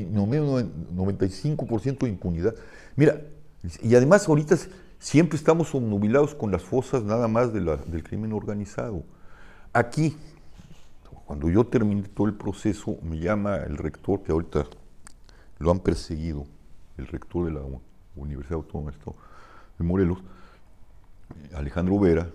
95% de impunidad. Mira, y además ahorita siempre estamos obnubilados con las fosas nada más del crimen organizado. Aquí, cuando yo terminé todo el proceso, me llama el rector, que ahorita lo han perseguido, el rector de la Universidad Autónoma de Morelos, Alejandro Vera,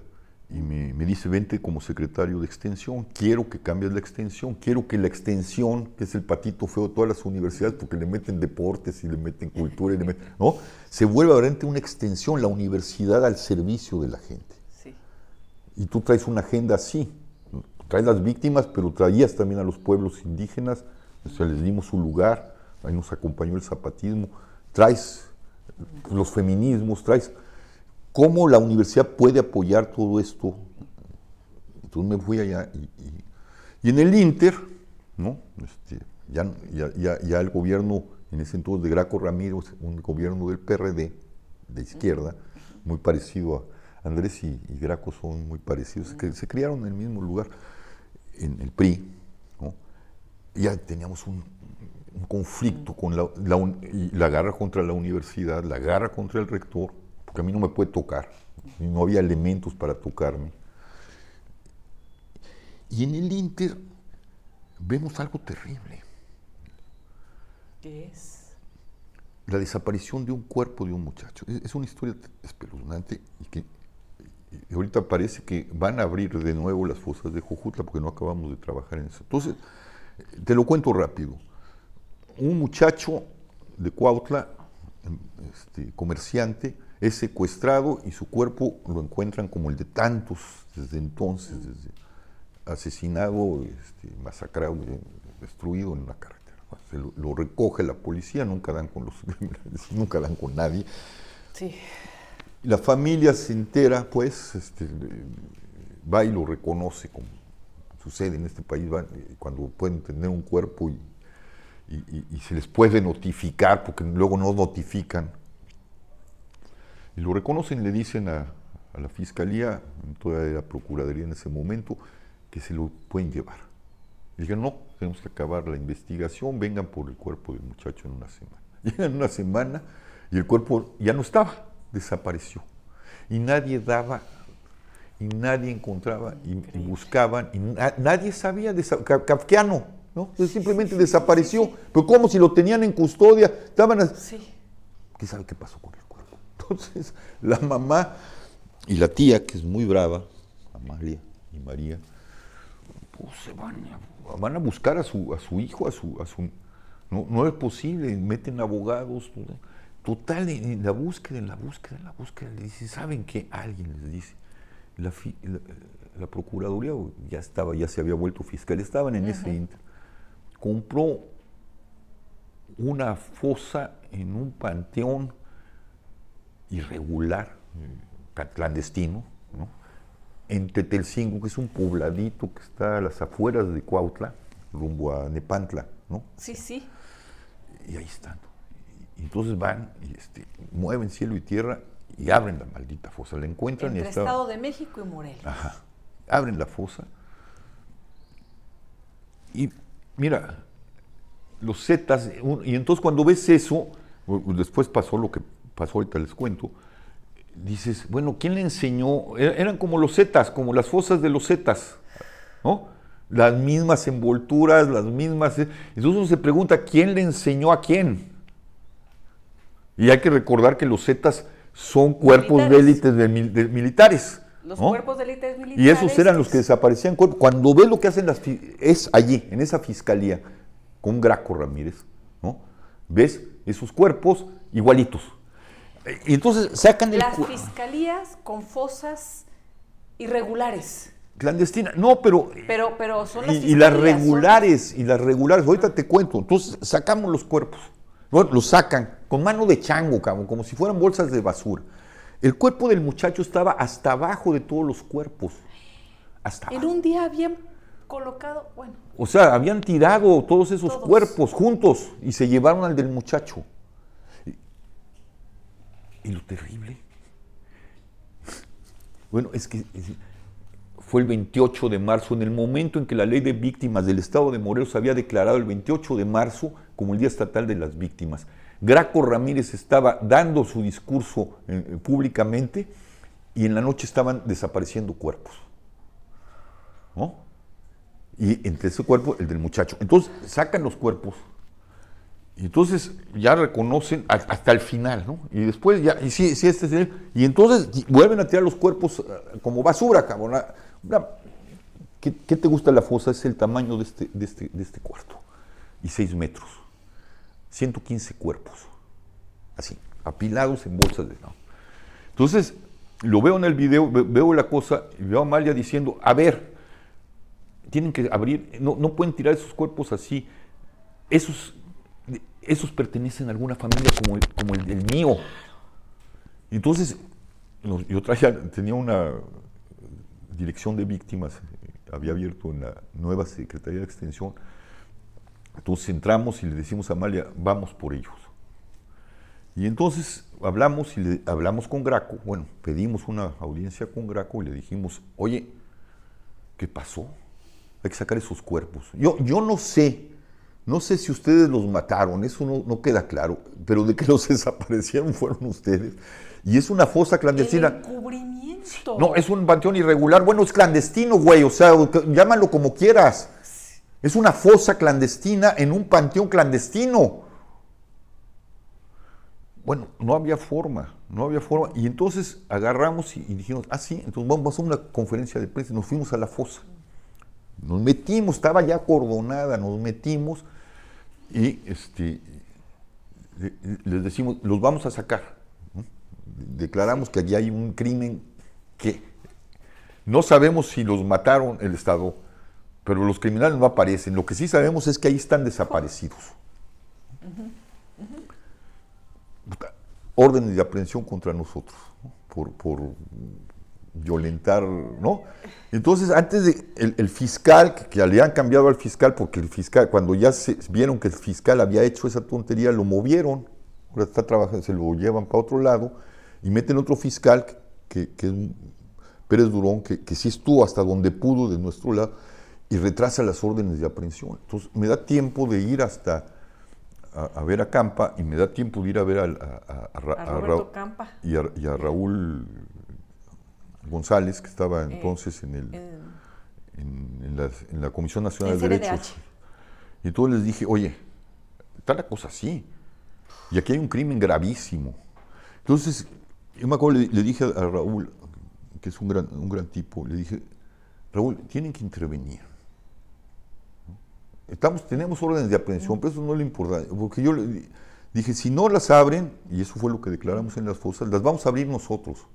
y me, dice, vente como secretario de extensión, quiero que cambies la extensión, quiero que la extensión, que es el patito feo de todas las universidades, porque le meten deportes y le meten cultura, y le meten, ¿no? se vuelva realmente una extensión, la universidad al servicio de la gente. Y tú traes una agenda así, traes las víctimas, pero traías también a los pueblos indígenas, o sea, les dimos su lugar, ahí nos acompañó el zapatismo, traes los feminismos, traes ¿Cómo la universidad puede apoyar todo esto? Entonces me fui allá y, en el Inter, ¿no? Este, ya, el gobierno, en ese entonces de Graco Ramírez, un gobierno del PRD, de izquierda, muy parecido a Andrés y, Graco son muy parecidos, que se criaron en el mismo lugar, en el PRI, ¿no? ya teníamos un, conflicto con la, la garra contra la universidad, la garra contra el rector, porque a mí no me puede tocar, no había elementos para tocarme. Y en el Inter vemos algo terrible. ¿Qué es? La desaparición de un cuerpo de un muchacho. Es, una historia espeluznante y que ahorita parece que van a abrir de nuevo las fosas de Jujutla porque no acabamos de trabajar en eso. Entonces, te lo cuento rápido. Un muchacho de Cuautla, este, comerciante, es secuestrado y su cuerpo lo encuentran como el de tantos desde entonces, desde asesinado, este, masacrado, destruido en una carretera. lo, recoge la policía, nunca dan con los <laughs> nunca dan con nadie. Sí. La familia se entera, pues, este, va y lo reconoce, como sucede en este país, cuando pueden tener un cuerpo y, y se les puede notificar, porque luego no notifican y lo reconocen, le dicen a, la fiscalía, toda la procuraduría en ese momento, que se lo pueden llevar. Y dijeron, no, tenemos que acabar la investigación, vengan por el cuerpo del muchacho en una semana. <laughs> Llegan una semana y el cuerpo ya no estaba, desapareció. Y nadie daba, y nadie encontraba, y, buscaban, y nadie sabía, de, kafkiano, ¿no? simplemente desapareció. Pero como si lo tenían en custodia, estaban... así. ¿Qué sabe qué pasó con él? Entonces, <laughs> la mamá y la tía, que es muy brava, Amalia y María, pues se van a, van a buscar a su, a su hijo, a su, a su no, no es posible, meten abogados, total, en la búsqueda, en la búsqueda, en la búsqueda, le dicen, ¿saben qué? Alguien les dice, la, la, Procuraduría ya estaba, ya se había vuelto fiscal, estaban en ese inter, compró una fosa en un panteón irregular, clandestino, ¿no? en Tetelcingo, que es un pobladito que está a las afueras de Cuautla, rumbo a Nepantla, ¿no? Sí, sí. Y ahí están. Y entonces van y este, mueven cielo y tierra y abren la maldita fosa. La encuentran Entre y está. Estado de México y Morelos. Ajá. Abren la fosa. Y mira, los zetas, un- y entonces cuando ves eso, después pasó lo que pasó, ahorita les cuento, dices, bueno, ¿quién le enseñó? E- Eran como los zetas, como las fosas de los zetas, ¿no? Las mismas envolturas, las mismas... eh, Entonces uno se pregunta, ¿quién le enseñó a quién? Y hay que recordar que los zetas son cuerpos de élites de, mil- de militares. Los ¿no? cuerpos de élites militares. Y esos eran los que desaparecían. Cuando ves lo que hacen las... Es allí, en esa fiscalía, con Graco Ramírez, ¿no? Ves esos cuerpos igualitos. Y entonces sacan. Las fiscalías con fosas irregulares. Clandestina. No, pero... Pero, pero son las y, y las son- regulares, y las regulares, ahorita te cuento. Entonces sacamos los cuerpos, los sacan con mano de chango, cabrón, como si fueran bolsas de basura. El cuerpo del muchacho estaba hasta abajo de todos los cuerpos. Hasta En abajo. un día habían colocado, bueno, O sea, habían tirado todos esos Todos. cuerpos juntos y se llevaron al del muchacho. Y, lo terrible. Bueno, es que fue el 28 de marzo, en el momento en que la ley de víctimas del Estado de Morelos había declarado el 28 de marzo como el Día Estatal de las Víctimas. Graco Ramírez estaba dando su discurso eh, eh, públicamente y en la noche estaban desapareciendo cuerpos. ¿No? Y entre ese cuerpo, el del muchacho. Entonces sacan los cuerpos. Y entonces ya reconocen hasta el final, ¿no? Y después ya, y sí, sí, este es él. Y entonces vuelven a tirar los cuerpos eh, como basura, cabrón. Ah, ¿Qué, qué te gusta la fosa? Es el tamaño de este, de este, de este cuarto. Y 6 metros. 115 cuerpos. Así, apilados en bolsas de... ¿no? Entonces, lo veo en el video, ve- veo la cosa y veo a Amalia diciendo, a ver, tienen que abrir, no, no pueden tirar esos cuerpos así. Esos, esos pertenecen a alguna familia como el, como el del mío. Entonces, yo traía, tenía una dirección de víctimas, eh, había abierto en la nueva Secretaría de Extensión. Entonces entramos y le decimos a Amalia, vamos por ellos. Y entonces hablamos y le hablamos con Graco, bueno, pedimos una audiencia con Graco y le dijimos, oye, ¿qué pasó? Hay que sacar esos cuerpos. Yo, yo no sé, no sé si ustedes los mataron, eso no, no queda claro, pero de que los <laughs> desaparecieron fueron ustedes. Y es una fosa el clandestina. encubrimiento. No, es un panteón irregular. Bueno, es clandestino, güey. O sea, llámalo como quieras. Es una fosa clandestina en un panteón clandestino. Bueno, no había forma, no había forma. Y entonces agarramos y, y dijimos, ah, sí, entonces vamos a una conferencia de prensa. y Nos fuimos a la fosa. Nos metimos, estaba ya acordonada, nos metimos y este, le- les decimos, los vamos a sacar. ¿no? Declaramos que allí hay un crimen que no sabemos si los mataron el Estado, pero los criminales no aparecen. Lo que sí sabemos es que ahí están desaparecidos. Órdenes de aprehensión contra nosotros ¿no? por, por violentar, ¿no? Entonces, antes de el, el fiscal, que, que le han cambiado al fiscal, porque el fiscal, cuando ya se, vieron que el fiscal había hecho esa tontería, lo movieron, ahora está trabajando, se lo llevan para otro lado, y meten otro fiscal, que, que es Pérez Durón, que, que sí estuvo hasta donde pudo de nuestro lado, y retrasa las órdenes de aprehensión. Entonces, me da tiempo de ir hasta a, a ver a Campa, y me da tiempo de ir a ver a, a- a Roberto Campa. y a Raúl González, que estaba entonces en, el, en- la Comisión Nacional de. Derechos. Y entonces les dije, oye, está la cosa así. Y aquí hay un crimen gravísimo. Entonces, yo me acuerdo, le, le dije a Raúl, que es un gran, un gran tipo, le dije, Raúl, tienen que intervenir. Estamos, tenemos órdenes de aprehensión, pero eso no le importa. Porque yo le di- dije, si no las abren, y eso fue lo que declaramos en las fosas, las vamos a abrir nosotros.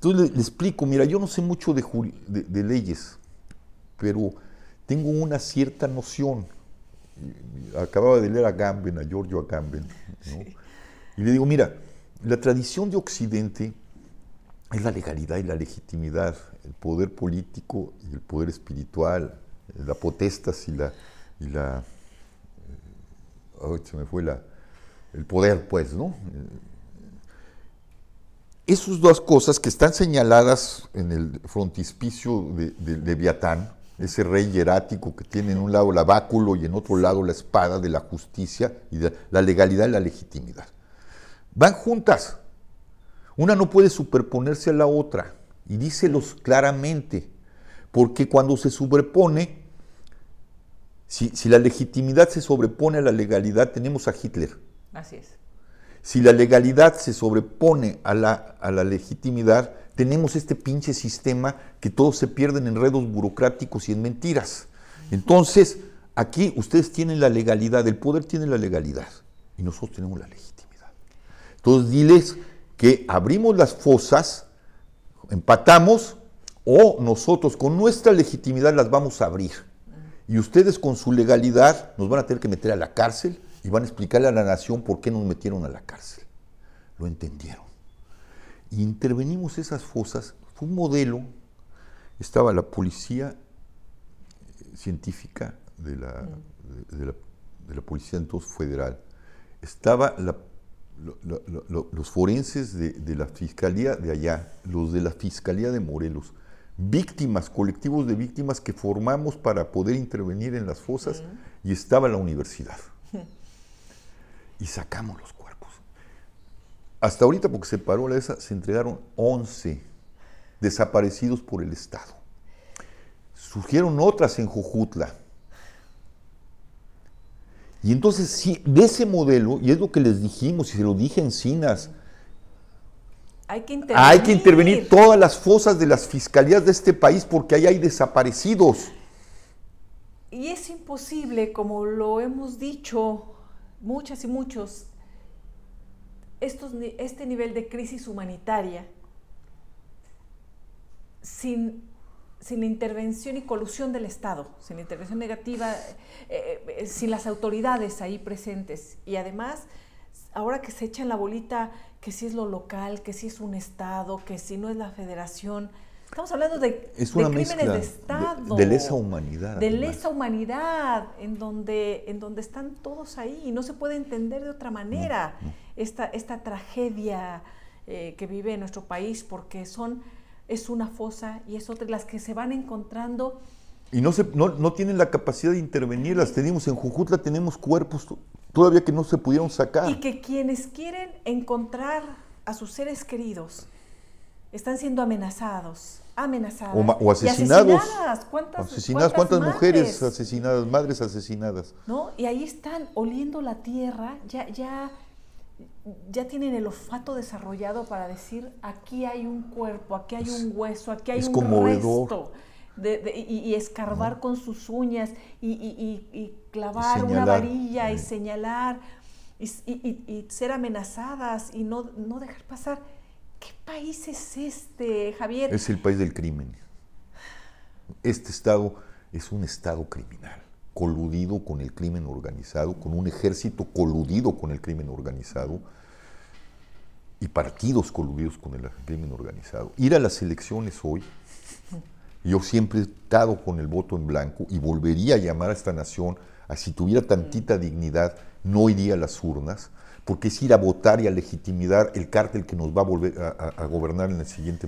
Entonces le, le explico, mira, yo no sé mucho de, juri- de- de leyes, pero tengo una cierta noción. Acababa de leer a Gamben, a Giorgio Agamben. ¿no? Y le digo, mira, la tradición de Occidente es la legalidad y la legitimidad, el poder político y el poder espiritual, la potestas y la... Y la eh, ay, se me fue la... el poder, pues, ¿no? Esas dos cosas que están señaladas en el frontispicio de, de ese rey hierático que tiene en un lado la báculo y en otro lado la espada de la justicia y de la legalidad y la legitimidad. Van juntas. Una no puede superponerse a la otra. Y díselos claramente. Porque cuando se sobrepone, si, si la legitimidad se sobrepone a la legalidad, tenemos a Hitler. Así es. Si la legalidad se sobrepone a la, legitimidad, tenemos este pinche sistema que todos se pierden en enredos burocráticos y en mentiras. Entonces, aquí ustedes tienen la legalidad, el poder tiene la legalidad y nosotros tenemos la legitimidad. Entonces, diles que abrimos las fosas, empatamos o nosotros con nuestra legitimidad las vamos a abrir. Y ustedes con su legalidad nos van a tener que meter a la cárcel y van a explicarle a la nación por qué nos metieron a la cárcel. Lo entendieron. Y intervenimos esas fosas. Fue un modelo. Estaba la policía eh, científica de la, de, la, de la Policía entonces federal. Estaba la, lo, lo, los forenses de, de la Fiscalía de allá, los de la Fiscalía de Morelos, víctimas, colectivos de víctimas que formamos para poder intervenir en las fosas, y estaba la universidad. Y sacamos los cuerpos. Hasta ahorita, porque se paró la esa, se entregaron 11 desaparecidos por el Estado. Surgieron otras en Jujutla. Y entonces, sí, de ese modelo, y es lo que les dijimos, y se lo dije en Cinas, hay que intervenir. hay que intervenir todas las fosas de las fiscalías de este país porque ahí hay desaparecidos. Y es imposible, como lo hemos dicho muchas y muchos, estos, este nivel de crisis humanitaria sin, sin intervención y colusión del Estado, sin intervención negativa, eh, eh, sin las autoridades ahí presentes. Y además, ahora que se echa en la bolita que si es lo local, que si es un Estado, que si no es la federación, Estamos hablando de, es una de crímenes de Estado. De, de lesa humanidad. De además. lesa humanidad, en donde, en donde están todos ahí y no se puede entender de otra manera No, no. Esta, esta tragedia eh, que vive nuestro país, porque son, es una fosa y es otra, las que se van encontrando. Y no, se, no, no tienen la capacidad de intervenir. Las tenemos en Jujutla, tenemos cuerpos to- todavía que no se pudieron sacar. Y que quienes quieren encontrar a sus seres queridos están siendo amenazados, amenazadas. O o asesinados. asesinadas. ¿Cuántas, Asesinadas, ¿cuántas madres? mujeres asesinadas, madres asesinadas? ¿no? Y ahí están oliendo la tierra, ya, ya, ya tienen el olfato desarrollado para decir, aquí hay un cuerpo, aquí hay un hueso, aquí hay es un conmovedor. resto. de- de- y, y escarbar con sus uñas y, y- y- y clavar una varilla y Sí. señalar y ser amenazadas y no, no dejar pasar. ¿Qué país es este, Javier? Es el país del crimen. Este Estado es un Estado criminal, coludido con el crimen organizado, con un ejército coludido con el crimen organizado y partidos coludidos con el crimen organizado. Ir a las elecciones hoy, yo siempre he estado con el voto en blanco y volvería a llamar a esta nación a si tuviera tantita dignidad, no iría a las urnas, porque es ir a votar y a legitimar el cártel que nos va a volver a, a- a gobernar en el siguiente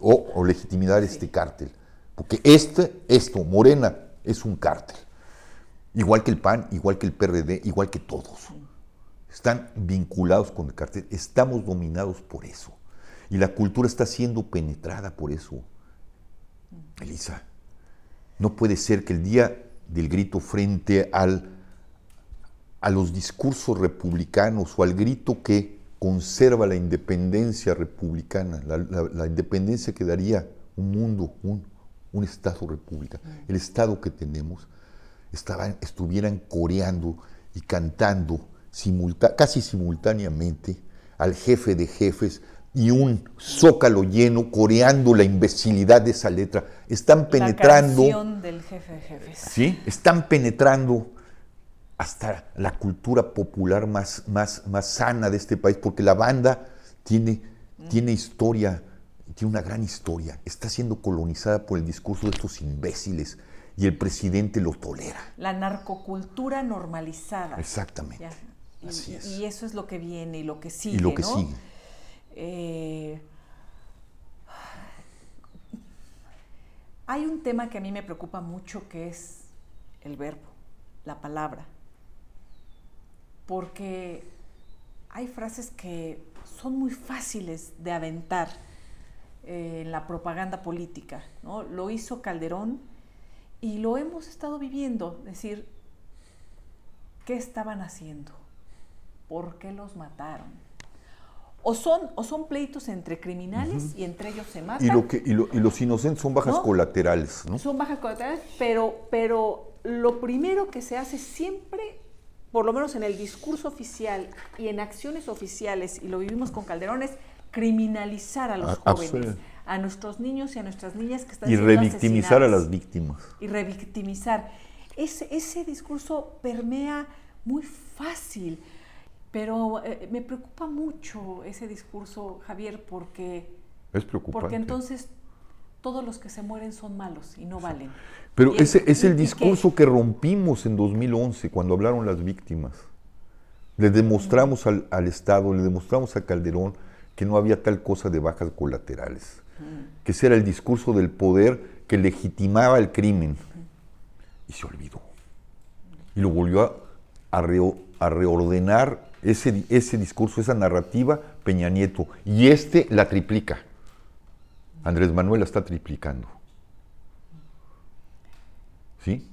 o, o legitimar este cártel. Porque este, esto, Morena, es un cártel. Igual que el PAN, igual que el PRD, igual que todos. Están vinculados con el cártel. Estamos dominados por eso. Y la cultura está siendo penetrada por eso. Elisa, no puede ser que el día del grito frente al, a los discursos republicanos o al grito que conserva la independencia republicana, la, la- la independencia que daría un mundo, un, un Estado república, el Estado que tenemos, estaban, estuvieran coreando y cantando simulta- casi simultáneamente al jefe de jefes y un zócalo lleno coreando la imbecilidad de esa letra. Están penetrando. La canción del jefe de jefes. ¿sí? Están penetrando hasta la cultura popular más, más, más sana de este país, porque la banda tiene, tiene historia, tiene una gran historia, está siendo colonizada por el discurso de estos imbéciles y el presidente lo tolera. La narcocultura normalizada. Exactamente. Ya. Y, Así es. y eso es lo que viene y lo que sigue. y lo que ¿no? sigue. Eh, hay un tema que a mí me preocupa mucho que es el verbo, la palabra. Porque hay frases que son muy fáciles de aventar eh, en la propaganda política. ¿no? Lo hizo Calderón y lo hemos estado viviendo. Es decir, ¿qué estaban haciendo? ¿Por qué los mataron? O son, o son pleitos entre criminales y entre ellos se matan. Y, lo que, y, lo- y los inocentes son bajas ¿No? colaterales, ¿no? Son bajas colaterales, pero, pero lo primero que se hace siempre, por lo menos en el discurso oficial y en acciones oficiales, y lo vivimos con Calderón, es criminalizar a los A- jóvenes, a nuestros niños y a nuestras niñas que están Y siendo revictimizar a las víctimas. Y revictimizar. Ese, ese discurso permea muy fácil, pero eh, me preocupa mucho ese discurso, Javier, porque, Es preocupante. porque entonces todos los que se mueren son malos y no valen. Pero Y ese es el que- discurso que rompimos en 2011 cuando hablaron las víctimas. Le demostramos al, al Estado, le demostramos a Calderón que no había tal cosa de bajas colaterales, que ese era el discurso del poder que legitimaba el crimen. Y se olvidó. Y lo volvió a, a reo- a reordenar ese, ese discurso, esa narrativa, Peña Nieto. Y este la triplica. Andrés Manuel la está triplicando. ¿Sí?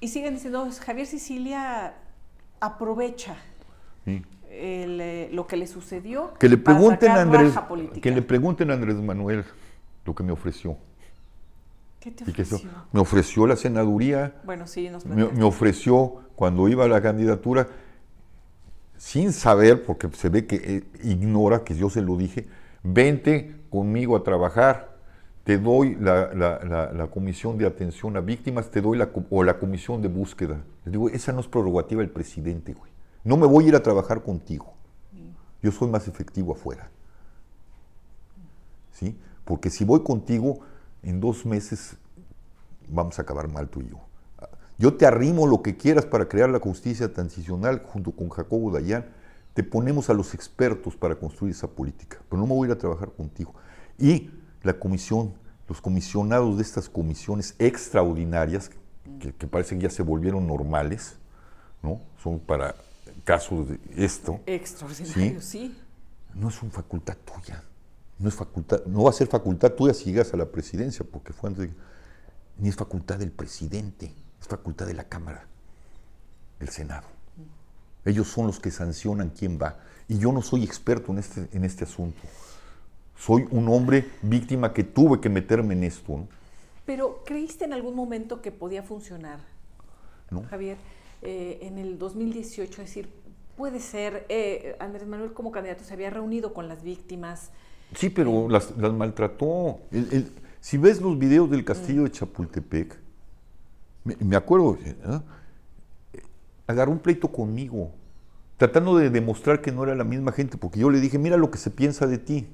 Y siguen diciendo, Javier Sicilia aprovecha Sí. el, eh, lo que le sucedió Que le pregunten a Andrés, que le pregunten a Andrés Manuel lo que me ofreció. ¿Qué te Y que ofreció? me ofreció la senaduría, Bueno, sí, nos me, me ofreció cuando iba a la candidatura, sin saber, porque se ve que eh, ignora que yo se lo dije, vente conmigo a trabajar, te doy la, comisión de atención a víctimas, te doy la, o la comisión de búsqueda. Les digo, esa no es prerrogativa del presidente, güey. No me voy a ir a trabajar contigo. Yo soy más efectivo afuera. ¿Sí? Porque si voy contigo, en dos meses vamos a acabar mal tú y yo. Yo te arrimo lo que quieras para crear la justicia transicional junto con Jacobo Dayan. Te ponemos a los expertos para construir esa política, pero no me voy a ir a trabajar contigo. Y la comisión, los comisionados de estas comisiones extraordinarias, que, que parece que ya se volvieron normales, ¿no? Son para casos de esto, Extraordinario, sí. no es una facultad tuya. No es facultad, no va a ser facultad tuya si llegas a la presidencia, porque fue antes de- ni es facultad del presidente, es facultad de la Cámara, del Senado. Ellos son los que sancionan quién va. Y yo no soy experto en este, en este asunto. Soy un hombre víctima que tuve que meterme en esto. ¿no? Pero ¿creíste en algún momento que podía funcionar, ¿No? Javier, eh, en el 2018? Es decir, puede ser, eh, Andrés Manuel como candidato se había reunido con las víctimas. Sí, pero las, las maltrató. El- el- si ves los videos del castillo de Chapultepec, me, me acuerdo, ¿eh? Agarró un pleito conmigo, tratando de demostrar que no era la misma gente, porque yo le dije, mira lo que se piensa de ti.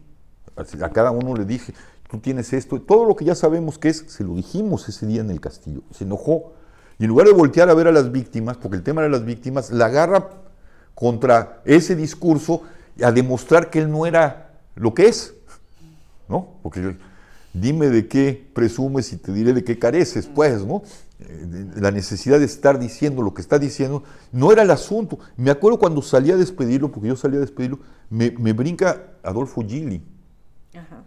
A cada uno le dije, tú tienes esto, todo lo que ya sabemos que es, se lo dijimos ese día en el castillo, se enojó. Y en lugar de voltear a ver a las víctimas, porque el tema era las víctimas, la agarra contra ese discurso a demostrar que él no era lo que es. ¿no? Porque dime de qué presumes y te diré de qué careces, pues, ¿no? Eh, La necesidad de estar diciendo lo que está diciendo no era el asunto. Me acuerdo cuando salí a despedirlo, porque yo salí a despedirlo, me, me brinca Adolfo Gili Ajá.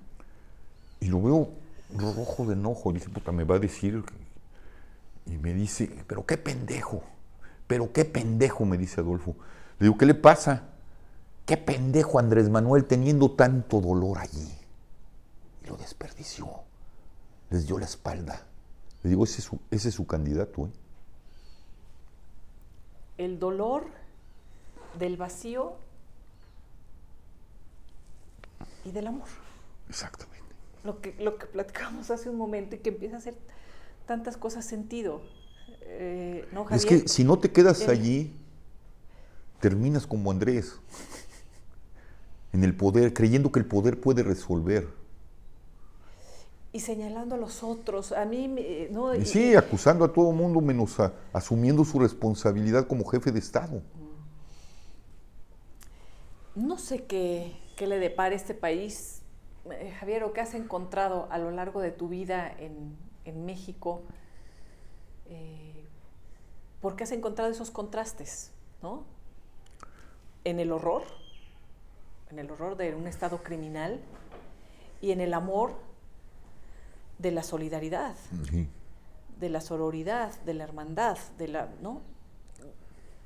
y lo veo rojo de enojo. Dice, puta, me va a decir. Y me dice, pero qué pendejo, pero qué pendejo, me dice Adolfo. Le digo, ¿qué le pasa? Qué pendejo Andrés Manuel teniendo tanto dolor allí. Y lo desperdició. Les dio la espalda. Le digo, ese es su, ese es su candidato. ¿eh? El dolor del vacío y del amor. Exactamente. Lo que, lo que platicamos hace un momento y que empieza a hacer tantas cosas sentido. Eh, ¿no, Es que si no te quedas allí, terminas como Andrés. En el poder, creyendo que el poder puede resolver. Y señalando a los otros. A mí, me- ¿no? Y sí, acusando a todo mundo menos a- asumiendo su responsabilidad como jefe de Estado. no sé qué, qué le depara este país. Eh, Javier, ¿o qué has encontrado a lo largo de tu vida en, en México? Eh, ¿Por qué has encontrado esos contrastes? ¿no? En el horror, en el horror de un estado criminal y en el amor de la solidaridad, Sí. de la sororidad, de la hermandad, de la, ¿no?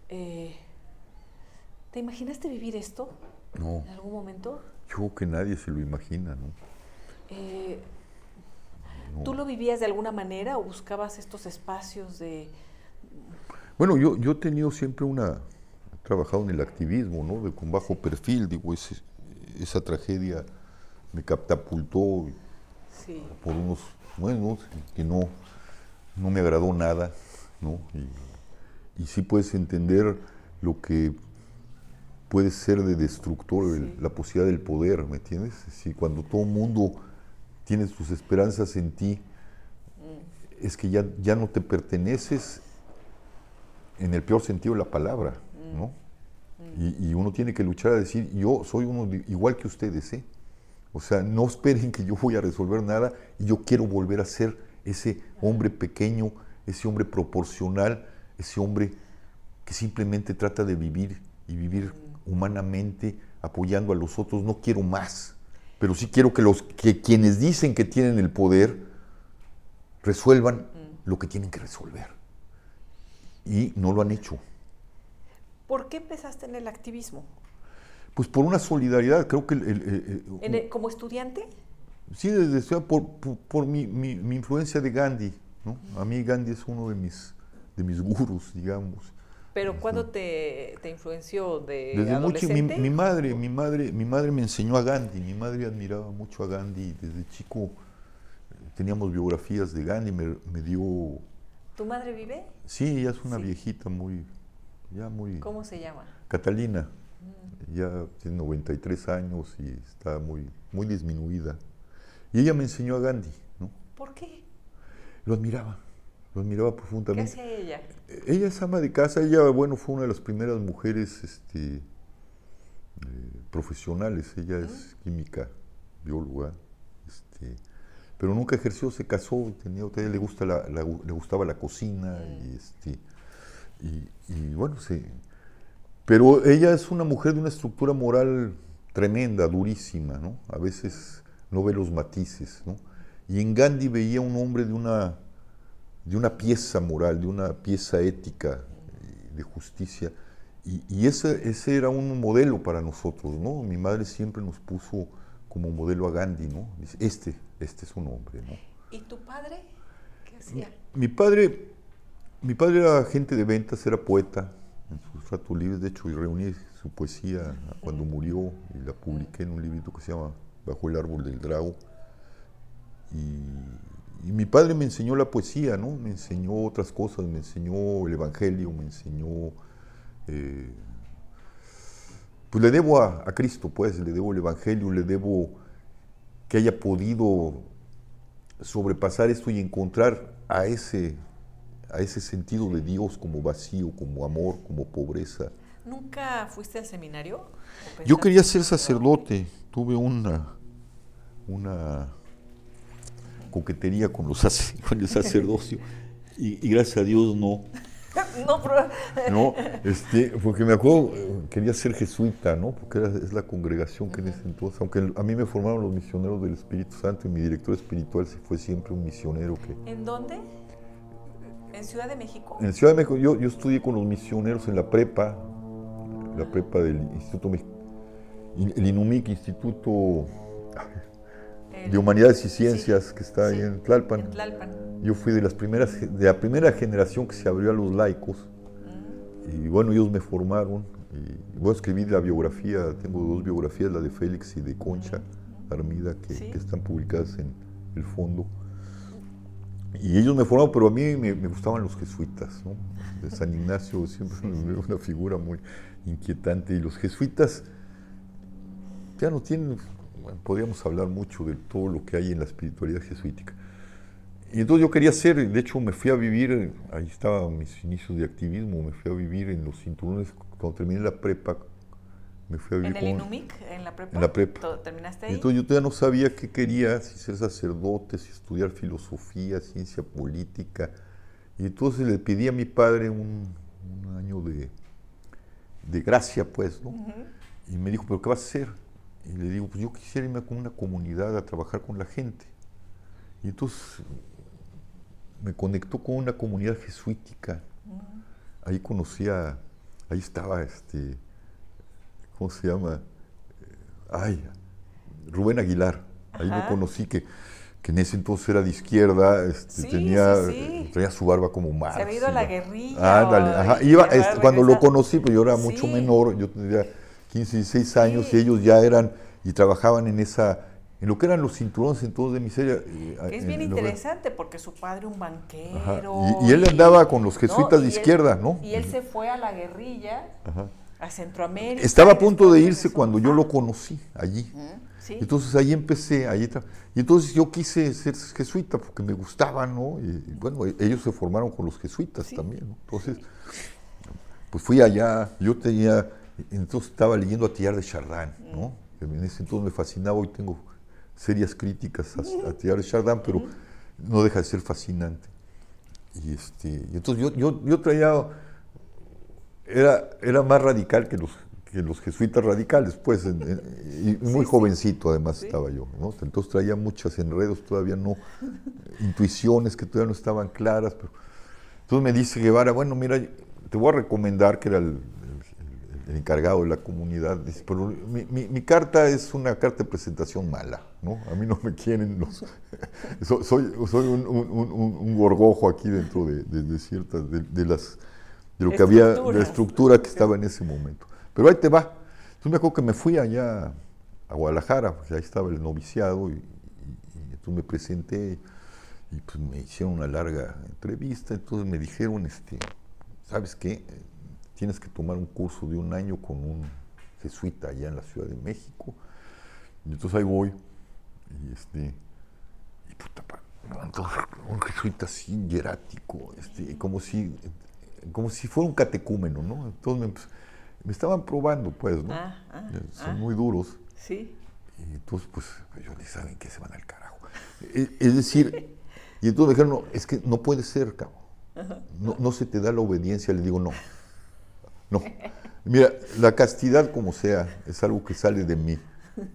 Eh, ¿Te imaginaste vivir esto No, en algún momento? yo creo que nadie se lo imagina, ¿no? Eh, No. ¿Tú lo vivías de alguna manera o buscabas estos espacios de... Bueno, yo, yo he tenido siempre una, he trabajado en el activismo, ¿no? De, con bajo perfil, digo, ese- esa tragedia me catapultó Sí, por unos, bueno, que no, no me agradó nada, ¿no? Y, y sí puedes entender lo que puede ser de destructor el- la posibilidad del poder, ¿me entiendes? Si cuando todo el mundo tiene sus esperanzas en ti, es que ya, ya no te perteneces en el peor sentido de la palabra, ¿no? Y, y uno tiene que luchar a decir, yo soy uno de- igual que ustedes, ¿eh? O sea, no esperen que yo voy a resolver nada y yo quiero volver a ser ese hombre pequeño, ese hombre proporcional, ese hombre que simplemente trata de vivir y vivir humanamente apoyando a los otros. No quiero más, pero sí quiero que, los, que quienes dicen que tienen el poder resuelvan lo que tienen que resolver. Y no lo han hecho. ¿Por qué empezaste en el activismo? Pues por una solidaridad, creo que el- el- el- ¿En el- ¿Como estudiante? Sí, desde por, por, por mi, mi- mi influencia de Gandhi. ¿no? A mí Gandhi es uno de mis, de mis gurús, digamos. ¿Pero cuándo te, te influenció? ¿De Desde mucho, mi, madre, mi madre, mi madre me enseñó a Gandhi. Mi madre admiraba mucho a Gandhi. Desde chico eh, teníamos biografías de Gandhi. Me, me dio, ¿Tu madre vive? sí, ella es una Sí. viejita muy, ya muy. ¿Cómo se llama? Catalina. Ya tiene 93 años y está muy, muy disminuida. Y ella me enseñó a Gandhi. ¿no? ¿Por qué? Lo admiraba, lo admiraba ¿Qué profundamente. hacía ella? Ella es ama de casa, ella, bueno, fue una de las primeras mujeres este, eh, profesionales. Ella es química, bióloga, este, pero nunca ejerció, se casó, tenía, a ella le, gusta la, la- le gustaba la cocina y, este, y, y, bueno, se, pero ella es una mujer de una estructura moral tremenda, durísima, ¿no? A veces no ve los matices, ¿no? Y en Gandhi veía un hombre de una, de una pieza moral, de una pieza ética, eh, de justicia. Y, y ese, ese era un modelo para nosotros, ¿no? Mi madre siempre nos puso como modelo a Gandhi, ¿no? Dice, este, este es un hombre, ¿no? ¿Y tu padre? ¿Qué hacía? Mi padre, mi padre era agente de ventas, era poeta libres. De hecho, yo reuní su poesía cuando murió y la publiqué en un librito que se llama Bajo el árbol del drago. Y, y mi padre me enseñó la poesía, ¿no? Me enseñó otras cosas, me enseñó el Evangelio, me enseñó... eh, pues le debo a, a Cristo, pues, le debo el Evangelio, le debo que haya podido sobrepasar esto y encontrar a ese, a ese sentido de Dios como vacío, como amor, como pobreza. ¿Nunca fuiste al seminario? ¿O Yo quería ser sacerdote, tuve una, una coquetería con, los, <laughs> con el sacerdocio y, y gracias a Dios no. <laughs> no, pero... No, este, porque me acuerdo, eh, quería ser jesuita, ¿no? Porque era, es la congregación que en ese entonces, aunque a mí me formaron los misioneros del Espíritu Santo y mi director espiritual sí fue siempre un misionero que... ¿En dónde? ¿En Ciudad de México? En Ciudad de México, yo, yo estudié con los misioneros en la prepa, la prepa del Instituto el INUMIC, Instituto El- de Humanidades y sí, Ciencias, que está ahí en Tlalpan. En Tlalpan. Yo fui de las primeras, de la primera generación que se abrió a los laicos. Mm. Y bueno, ellos me formaron. Y voy a escribir la biografía, tengo dos biografías, la de Félix y de Concha Armida, que, Sí. que están publicadas en el fondo. Y ellos me formaron, pero a mí me, me gustaban los jesuitas, ¿no? De San Ignacio siempre me veo una figura muy inquietante. Y los jesuitas ya no tienen, bueno, podríamos hablar mucho de todo lo que hay en la espiritualidad jesuítica. Y entonces yo quería ser, de hecho me fui a vivir, ahí estaban mis inicios de activismo, me fui a vivir en los cinturones, cuando terminé la prepa, Me fui a vivir ¿En el INUMIC? ¿En la prepa? En la prepa. ¿Todo- ¿Terminaste ahí? entonces yo todavía no sabía qué quería, si ser sacerdote, si estudiar filosofía, ciencia política. Y entonces le pedí a mi padre un, un año de, de gracia, pues, ¿no? Y me dijo, ¿pero qué vas a hacer? Y le digo, pues yo quisiera irme con una comunidad a trabajar con la gente. Y entonces me conectó con una comunidad jesuítica. Ahí conocía, ahí estaba este, ¿cómo se llama? Ay, Rubén Aguilar. Ahí lo Ajá. conocí que, que en ese entonces era de izquierda, este, Sí, tenía, sí, traía su barba como Marx. Se había ido a la guerrilla. Ándale, o- ajá. Iba, este, cuando lo conocí, pues yo era mucho menor, yo tendría 15, 16 años y ellos ya eran y trabajaban en esa, en lo que eran los cinturones entonces de miseria. Que es en bien lo interesante porque su padre un banquero. Y, y él andaba con los jesuitas de él- izquierda, ¿no? Y él se fue a la guerrilla, Ajá. A Centroamérica. Estaba a punto de irse cuando yo lo conocí allí. Sí. Entonces ahí empecé, ahí y entonces yo quise ser jesuita porque me gustaba, ¿no? Y, y bueno, e- ellos se formaron con los jesuitas Sí. también, ¿no? Entonces, pues fui allá, yo tenía, entonces estaba leyendo a Tillar de Chardin, ¿no? Que En ese entonces me fascinaba, hoy tengo serias críticas a, a Tillar de Chardin, pero no deja de ser fascinante. Y, este, y entonces yo, yo, yo traía, era, era más radical que los, que los jesuitas radicales, pues, en- en- y muy sí. jovencito además Sí. estaba yo, ¿no? Entonces traía muchos enredos, todavía no, intuiciones que todavía no estaban claras, pero entonces me dice Guevara, bueno, mira, te voy a recomendar, que era el, el- el encargado de la comunidad, dice, pero mi, mi- mi carta es una carta de presentación mala, ¿no? A mí no me quieren los... <laughs> so- soy soy un, un- un- un gorgojo aquí dentro de, de- de ciertas, de, de las... De lo que había, de la estructura que estaba en ese momento. Pero ahí te va. Entonces me acuerdo que me fui allá a Guadalajara, porque ahí estaba el noviciado, y, y- y entonces me presenté y pues me hicieron una larga entrevista, entonces me dijeron, este, ¿sabes qué? Eh, Tienes que tomar un curso de un año con un jesuita allá en la Ciudad de México. Y entonces ahí voy, y este, y puta, entonces, un jesuita así, hierático, este, como si, como si fuera un catecúmeno, ¿no? Entonces me, empe- me estaban probando, pues, ¿no? Ah, ah, Son ah. muy duros. Sí. Y entonces, pues, ellos ni saben que se van al carajo. E- Es decir, <laughs> y entonces me dijeron, no, es que no puede ser, cabrón. No, no se te da la obediencia. Le digo, no. No. Mira, la castidad, como sea, es algo que sale de mí,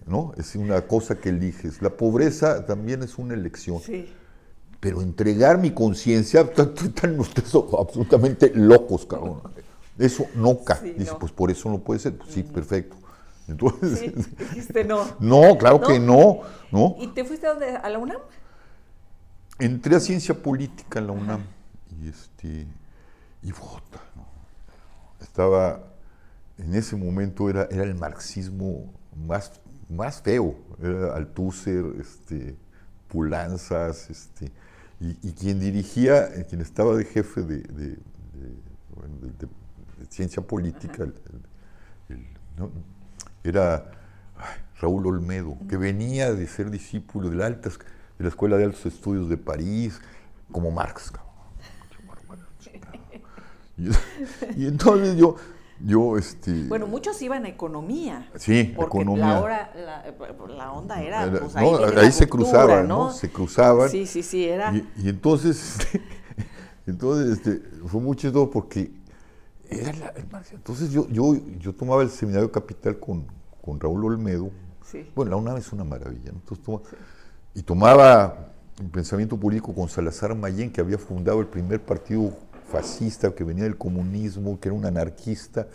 ¿no? Es una cosa que eliges. La pobreza también es una elección. Sí. Pero entregar mi conciencia, <laughs> están ustedes absolutamente locos, cabrón. Eso no cae. Sí, Dice, no. pues por eso no puede ser. Pues sí, perfecto. Entonces, Sí, dijiste no. <laughs> no, claro que no, ¿no? ¿Y te fuiste a, dónde? a la UNAM? Entré a ciencia política en la UNAM y este y bota, ¿no? Estaba en ese momento era, era el marxismo más, más feo, era Althusser, este, Pulanzas, este, y, y quien dirigía, eh, quien estaba de jefe de, de- de- bueno, de- de- de ciencia política, el- el- el- ¿no? era ay, Raúl Olmedo, que venía de ser discípulo de la, altas, de la Escuela de Altos Estudios de París, como Marx. cabrón. <laughs> <laughs> Y entonces yo, yo este, Bueno, muchos iban a economía. Sí, porque economía. La, hora, la, la onda era. Pues, no, ahí, viene ahí se cruzaban, ¿no? Se cruzaban. Sí, sí, sí, era. Y, y entonces, <laughs> entonces este, fue muy chido porque era la-. Entonces yo, yo, yo tomaba el seminario capital con, con Raúl Olmedo. Sí. Bueno, la UNAM es una maravilla. ¿no? Entonces, toma- Y tomaba el pensamiento político con Salazar Mayén, que había fundado el primer partido fascista, que venía del comunismo, que era un anarquista,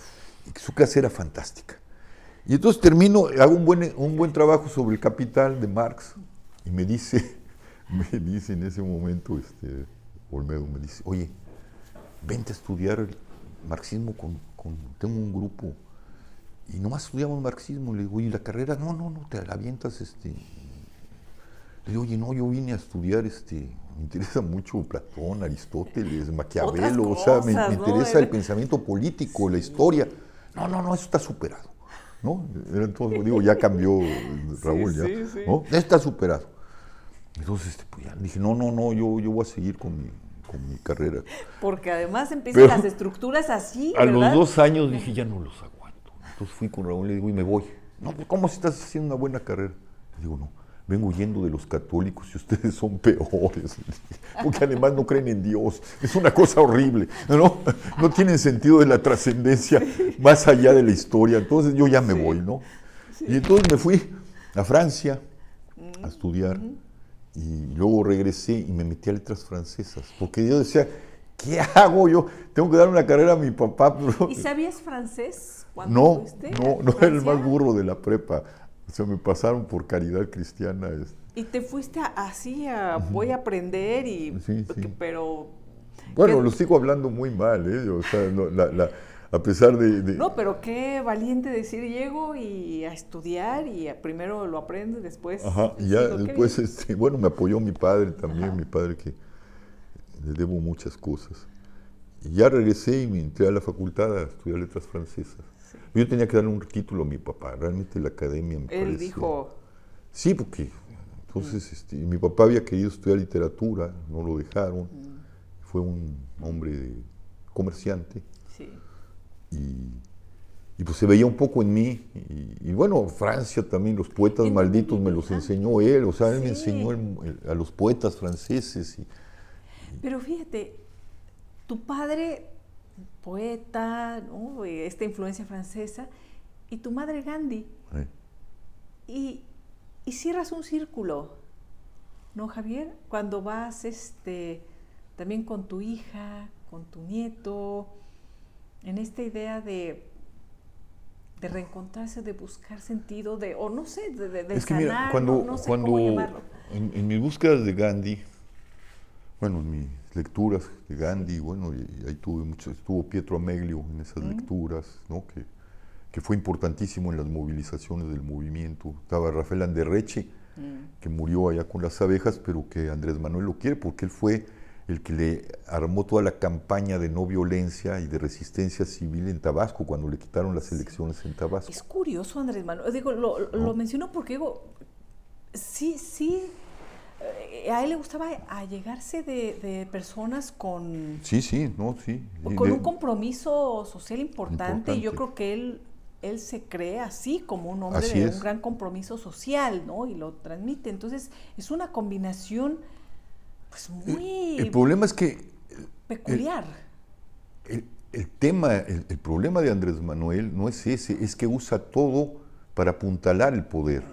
y que su clase era fantástica. Y entonces termino, hago un buen, un buen trabajo sobre el capital de Marx, y me dice, <laughs> me dice en ese momento, este, Olmedo, me dice, oye, vente a estudiar el marxismo con, con- tengo un grupo y nomás estudiamos marxismo. Le digo, oye, la carrera, no, no, no, te la avientas, este. Le digo, oye, no, yo vine a estudiar, este, me interesa mucho Platón, Aristóteles, Maquiavelo, o sea, me, me ¿no? interesa el pensamiento político, la historia. No, no, no, eso está superado. ¿No? Entonces, digo, ya cambió <laughs> Raúl, ya. sí, sí. ¿no? Ya está superado. Entonces, este, pues ya dije, no, no, no, yo, yo voy a seguir con mi, con mi carrera. Porque además empiezan Pero- las estructuras así, A los dos años dije, ya no los aguanto. Entonces fui con Raúl y le digo, y me voy. No, pues ¿cómo si estás haciendo una buena carrera? Le digo, no, vengo huyendo de los católicos y ustedes son peores. Porque además no creen en Dios. Es una cosa horrible. No, no tienen sentido de la trascendencia más allá de la historia. Entonces yo ya me voy, ¿no? Y entonces me fui a Francia a estudiar. Y luego regresé y me metí a letras francesas. Porque yo decía, ¿qué hago yo? Tengo que dar una carrera a mi papá. ¿Y sabías francés? No, no, no era el más burro de la prepa. O sea, me pasaron por caridad cristiana. Este. Y te fuiste así a, voy a aprender y... Sí, sí. Pero... Bueno, lo sigo hablando muy mal, ¿eh? O sea, la, la, a pesar de, No, pero qué valiente decir, llego y a estudiar y primero lo aprendes, después... Ajá, y ya después, este, bueno, me apoyó mi padre también, mi padre que le debo muchas cosas. Y ya regresé y me entré a la facultad a estudiar letras francesas. Yo tenía que darle un título a mi papá, realmente la academia me Él dijo... Sí, porque entonces este, mi papá había querido estudiar literatura, no lo dejaron. Mm. Fue un hombre comerciante. Sí. Y, pues se veía un poco en mí. Y, bueno, Francia también, los poetas malditos me los enseñó él, o sea, él me enseñó a los poetas franceses. Pero fíjate, tu padre, poeta, esta influencia francesa, y tu madre Gandhi. Y, y, cierras un círculo, ¿no, Javier? Cuando vas este, también con tu hija, con tu nieto, en esta idea de, de reencontrarse, de buscar sentido, de, o no sé, de, de, es que mira, cuando, no, sé cuando cómo. En, en, mis búsquedas de Gandhi, bueno, en mis lecturas de Gandhi, bueno, y ahí tuve mucho, estuvo Pietro Ameglio en esas lecturas, ¿no? Que, que, fue importantísimo en las movilizaciones del movimiento. Estaba Rafael Anderreche, mm. que murió allá con las abejas, pero que Andrés Manuel lo quiere porque él fue el que le armó toda la campaña de no violencia y de resistencia civil en Tabasco cuando le quitaron las elecciones en Tabasco. Es curioso, Andrés Manuel. Digo, lo, menciono porque digo, sí, sí, a él le gustaba allegarse de, de personas con... Sí, sí, no, sí. Con un compromiso social importante, y yo creo que él él se cree así como un hombre de un gran compromiso social, ¿no? Y lo transmite. Entonces, es una combinación pues muy... El, problema es que... Peculiar. El, tema, el, problema de Andrés Manuel no es ese, es que usa todo para apuntalar el poder.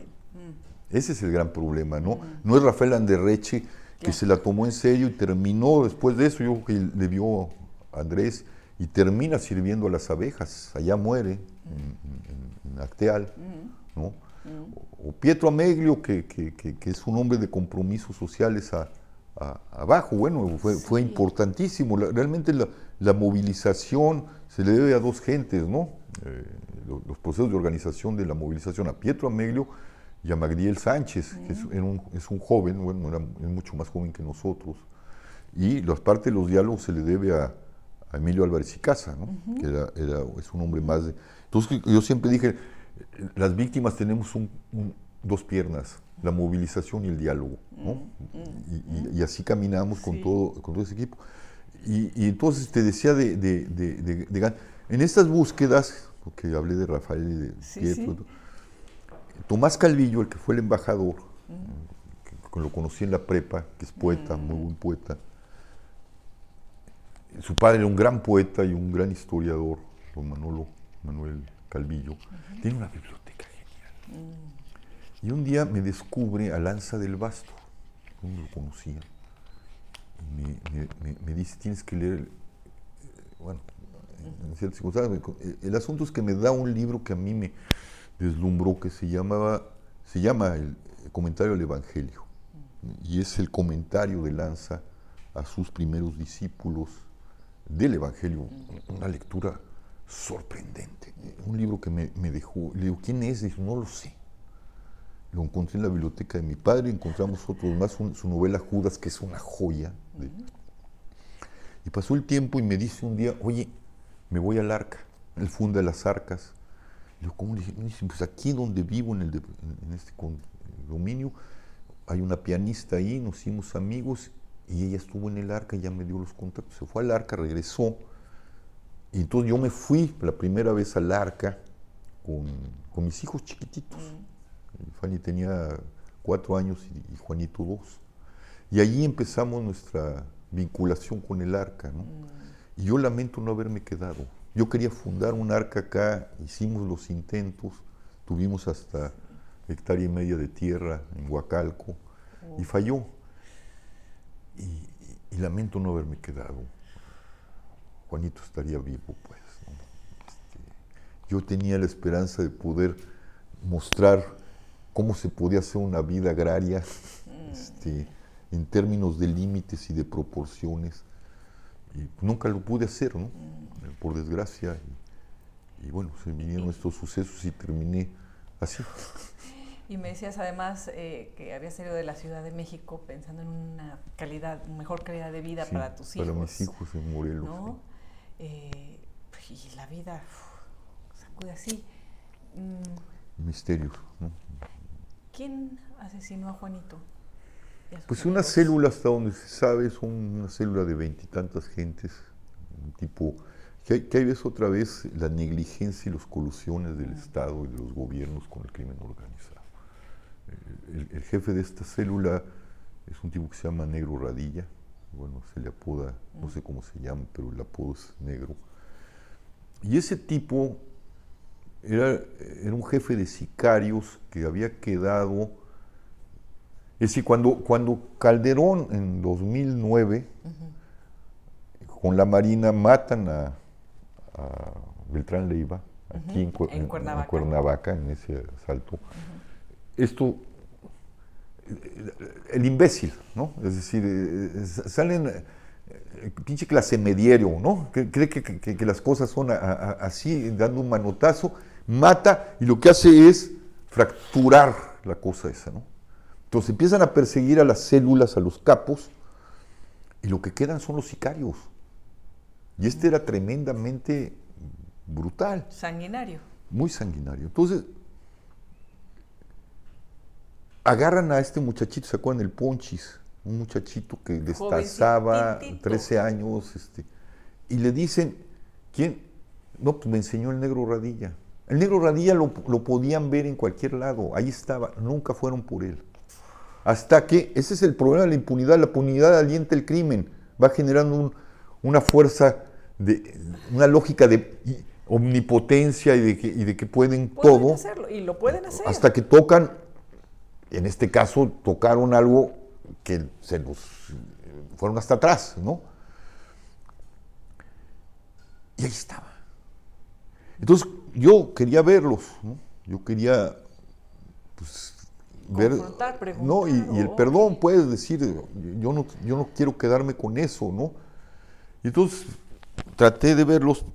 Ese es el gran problema, ¿no? No es Rafael Anderreche que se la tomó en serio y terminó después de eso, yo creo que le vio a Andrés y termina sirviendo a las abejas, allá muere, en, Acteal. ¿no? O, Pietro Ameglio, que, que, es un hombre de compromisos sociales a, abajo. Bueno, fue, fue importantísimo. realmente la, movilización se le debe a dos gentes, ¿no? Eh, los, procesos de organización de la movilización, a Pietro Ameglio y a Magdiel Sánchez, que es, un, es, un, joven, bueno, era, es mucho más joven que nosotros. Y la parte de los diálogos se le debe a, Emilio Álvarez y Casa, ¿no? que era, es un hombre más de... Entonces yo siempre dije, las víctimas tenemos un, dos piernas, la movilización y el diálogo. ¿no? Mm, mm, y, así caminamos con, todo, con todo ese equipo. Y, entonces te decía de, de, de, en estas búsquedas, porque hablé de Rafael y de Pietro, Tomás Calvillo, el que fue el embajador, que, lo conocí en la prepa, que es poeta, muy buen poeta, su padre era un gran poeta y un gran historiador, don Manolo Manuel Calvillo, tiene una biblioteca genial. Y un día me descubre a Lanza del Basto, no lo conocía. Y me, dice, tienes que leer, bueno, en ciertas circunstancias. El asunto es que me da un libro que a mí me deslumbró, que se llamaba, se llama el Comentario al Evangelio. Y es el comentario de Lanza a sus primeros discípulos del Evangelio. Una lectura sorprendente. Un libro que me, dejó. Le digo, ¿quién es? Dijo, no lo sé. Lo encontré en la biblioteca de mi padre, encontramos otros más, su novela Judas, que es una joya. Y pasó el tiempo y me dice un día, oye, me voy al arca. Él funda las arcas. ¿Cómo le dije? Pues aquí donde vivo, en, el en este dominio, hay una pianista ahí, nos hicimos amigos y ella estuvo en el arca, ya me dio los contactos, se fue al arca, regresó. Y entonces yo me fui la primera vez al arca con, con mis hijos chiquititos. Fanny tenía cuatro años y, y Juanito dos. Y allí empezamos nuestra vinculación con el arca. ¿no? Y yo lamento no haberme quedado. Yo quería fundar un arca acá, hicimos los intentos, tuvimos hasta hectárea y media de tierra en Huacalco y falló. Y, y lamento no haberme quedado. Juanito estaría vivo, pues. ¿no? Este, yo tenía la esperanza de poder mostrar cómo se podía hacer una vida agraria este, en términos de límites y de proporciones. Y nunca lo pude hacer, ¿no? Por desgracia. Y, y bueno, se vinieron estos sucesos y terminé así. <laughs> Y me decías además eh, que habías salido de la Ciudad de México pensando en una calidad, mejor calidad de vida Sí, para tus hijos. Para mis hijos en Morelos. ¿no? Eh, y la vida uf, sacude así. Mm. Misterios, ¿no? ¿Quién asesinó a Juanito? Pues una célula, hasta donde se sabe, son una célula de veintitantas gentes, un tipo, que hay, que hay ves otra vez la negligencia y las colusiones del Estado y de los gobiernos con el crimen organizado. Eh, El, el jefe de esta célula es un tipo que se llama Negro Radilla, bueno, se le apoda, no sé cómo se llama, pero el apodo es Negro. Y ese tipo era, era un jefe de sicarios que había quedado es decir, cuando, cuando Calderón en 2009, con la Marina, matan a, a Beltrán Leiva, aquí en, Cu- En en- Cuernavaca. en Cuernavaca, en ese asalto, esto, el imbécil, ¿no? Es decir, eh, eh, salen, eh, pinche clase mediero, ¿no? Que cree que, que- que las cosas son a- a- así, dando un manotazo, mata y lo que hace es fracturar la cosa esa, ¿no? Entonces empiezan a perseguir a las células, a los capos, y lo que quedan son los sicarios. Y este era tremendamente brutal, Sanguinario. muy sanguinario. Entonces, agarran a este muchachito, ¿se acuerdan? El Ponchis, un muchachito que destazaba, Jovencitito. 13 años, este, y le dicen, ¿quién? No, pues me enseñó el negro Radilla. El negro Radilla lo, lo podían ver en cualquier lado, ahí estaba, nunca fueron por él. Hasta que, ese es el problema de la impunidad, la impunidad alienta el crimen, va generando un- una fuerza, de, una lógica de omnipotencia y de que, y de que pueden, Pueden todo, hacerlo y lo pueden hacer. hasta que tocan, en este caso tocaron algo que se los fueron hasta atrás, ¿no? Y ahí estaba. Entonces yo quería verlos, ¿no? Yo quería pues, ver. No, y, y el perdón puedes decir, yo no, yo no quiero quedarme con eso, ¿no? Y entonces traté de verlos,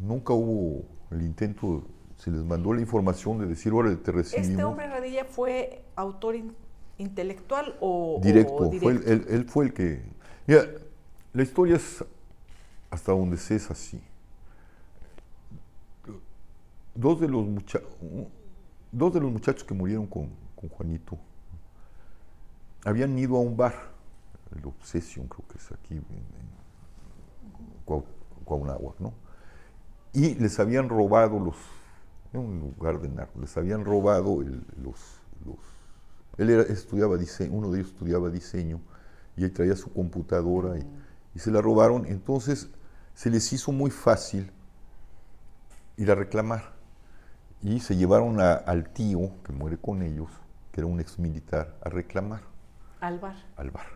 nunca hubo el intento, se les mandó la información de decir, órale, te recibimos. ¿Este hombre Radilla fue autor in- intelectual o directo, o Fue el- directo? él, él fue el que... Mira, la historia es hasta donde sé es así. Dos de los, mucha- dos de los muchachos que murieron con, Juanito habían ido a un bar, el Obsession creo que es aquí en, en ¿no? Y les habían robado los, un lugar de narco, les habían robado el- los, él era- estudiaba diseño, uno de ellos estudiaba diseño y él traía su computadora y, y se la robaron. Entonces se les hizo muy fácil ir a reclamar. Y se llevaron al tío que muere con ellos, que era un ex militar, a reclamar Al bar. al bar.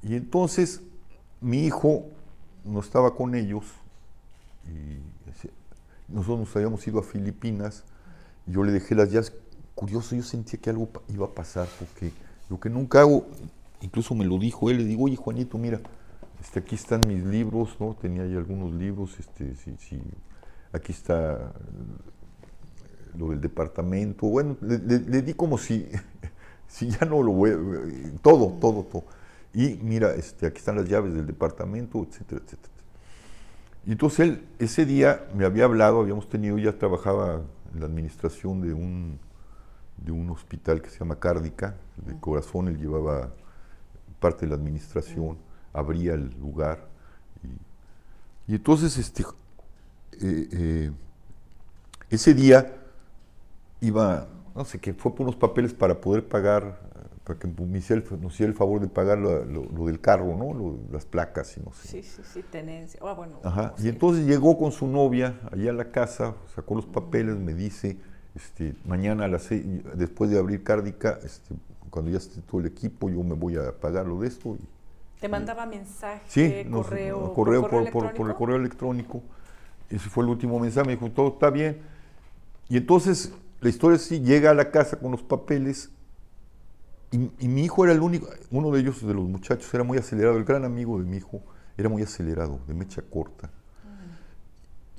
Y entonces mi hijo no estaba con ellos y nosotros nos habíamos ido a Filipinas y yo le dejé las llaves. Curioso, yo sentía que algo iba a pasar porque lo que nunca hago, incluso me lo dijo él, le digo, oye Juanito, mira, este, aquí están mis libros, ¿no? Tenía ahí algunos libros, este, sí, sí, aquí está lo del departamento, bueno, le, le- le di como si, <laughs> si ya no lo voy a- todo, todo, todo. Y mira, este, aquí están las llaves del departamento, etcétera, etcétera. Y entonces él, ese día me había hablado, habíamos tenido, ya trabajaba en la administración de un, de un hospital que se llama Cárdica, de corazón, él llevaba parte de la administración, abría el lugar. Y, y entonces, este, eh, eh, ese día iba, no sé qué, fue por unos papeles para poder pagar, para que me hiciera el, nos hiciera el favor de pagar lo, lo- lo del carro, ¿no? Lo- las placas y no sé. Sí, sí, sí, tenencia. Ah, bueno, Ajá. Y entonces llegó con su novia allá a la casa, sacó los papeles, me dice, este, mañana a las seis, después de abrir Cárdica, este, cuando ya esté todo el equipo, yo me voy a pagar lo de esto. Y, Te mandaba mensaje, sí, correo, correo, por por, correo por- por el electrónico? correo electrónico. Ese fue el último mensaje, me dijo, todo está bien. Y entonces la historia sí llega a la casa con los papeles y, y mi hijo era el único, uno de ellos, de los muchachos, era muy acelerado, el gran amigo de mi hijo, era muy acelerado, de mecha corta.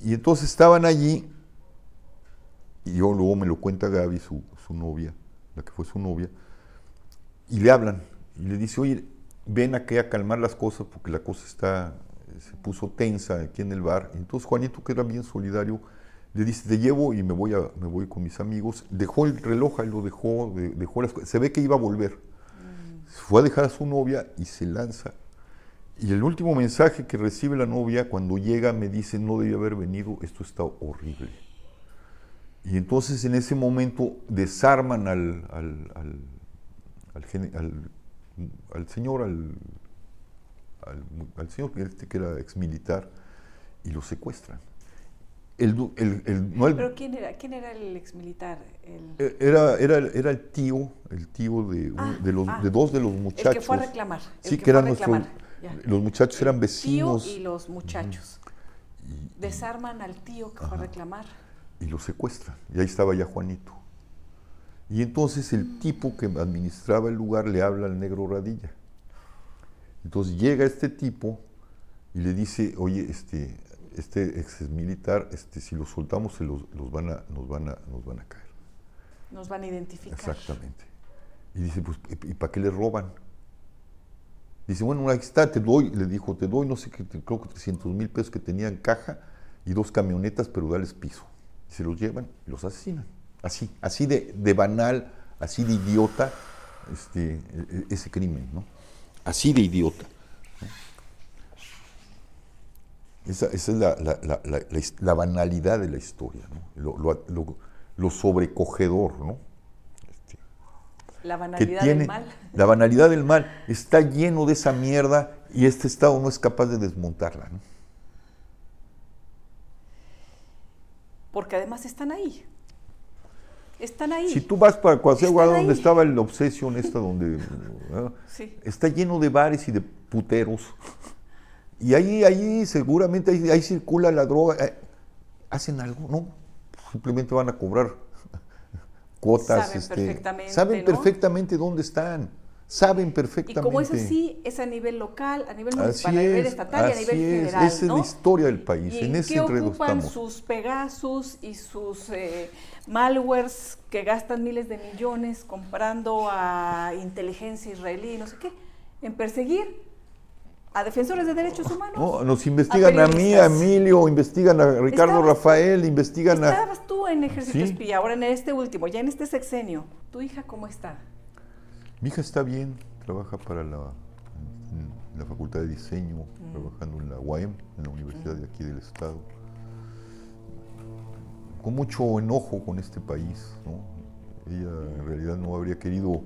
Y entonces estaban allí, y yo luego me lo cuenta Gaby, su, su novia, la que fue su novia, y le hablan, y le dice, oye, ven aquí a calmar las cosas porque la cosa está, se puso tensa aquí en el bar. Entonces Juanito, que era bien solidario, le dice, te llevo y me voy, a, me voy con mis amigos. Dejó el reloj, ahí lo dejó, de- dejó las. Se ve que iba a volver. Fue a dejar a su novia y se lanza. Y el último mensaje que recibe la novia cuando llega me dice, no debía haber venido, esto está horrible. Y entonces en ese momento desarman al, al, al, al señor, al, señor este que era ex militar, y lo secuestran. El, el- el- no el- ¿Pero quién era, quién era el exmilitar? El, eh, era, era, era el tío, el tío de, un- Ah, de, los, ah. de dos de los el muchachos. que fue a reclamar. el Sí, que que eran nuestros. Los muchachos eran El vecinos Tío y los muchachos. Desarman al tío que fue a reclamar. y lo secuestran. Y ahí estaba ya Juanito. Y entonces el tipo que administraba el lugar le habla al negro Radilla. Entonces llega este tipo y le dice, oye, este, este ex militar, este, si lo soltamos se los, los van a, nos, van a, nos van a caer. Nos van a identificar. Exactamente. Y dice, pues, ¿y y para qué le roban? Dice, bueno, ahí está, te doy, le dijo, te doy, no sé qué, creo que 300 mil pesos que tenía en caja y dos camionetas, pero dales piso. Y se los llevan y los asesinan. Así, así de, de banal, así de idiota, este, e- e- ese crimen, ¿no? Así de idiota. ¿no? Esa, esa es la, la- la- la- banalidad de la historia, ¿no? Lo, lo- lo- lo sobrecogedor, ¿no? Este, La banalidad tiene del mal. <laughs> la banalidad del mal está lleno de esa mierda y este estado no es capaz de desmontarla ¿no? Porque además están ahí. Están ahí. si tú vas para Coahuila Están donde ahí. estaba el Obsession esta donde <laughs> está lleno de bares y de puteros y ahí ahí seguramente ahí, ahí circula la droga eh, hacen algo no simplemente van a cobrar <laughs> cuotas Saben este, perfectamente, saben ¿no? perfectamente dónde están saben Y perfectamente como es así, es a nivel local, a nivel municipal, a nivel es, estatal y a nivel es, general. esa es ¿no? la historia del país, ¿Y en en ese qué ocupan estamos. sus Pegasus y sus eh, malwares que gastan miles de millones comprando a inteligencia israelí, no sé qué? En perseguir a defensores de derechos humanos. No, nos investigan a, mí, a. Emilio, investigan a Ricardo Estabas- Rafael, investigan a... Estabas tú en Ejército Sí. Espía, ahora en este último, ya en este sexenio. ¿Tu hija cómo está? Mi hija está bien, trabaja para la, en la Facultad de Diseño, Mm. trabajando en la UAM, en la Universidad de aquí del Estado. Con mucho enojo con este país, ¿no? Ella en realidad no habría querido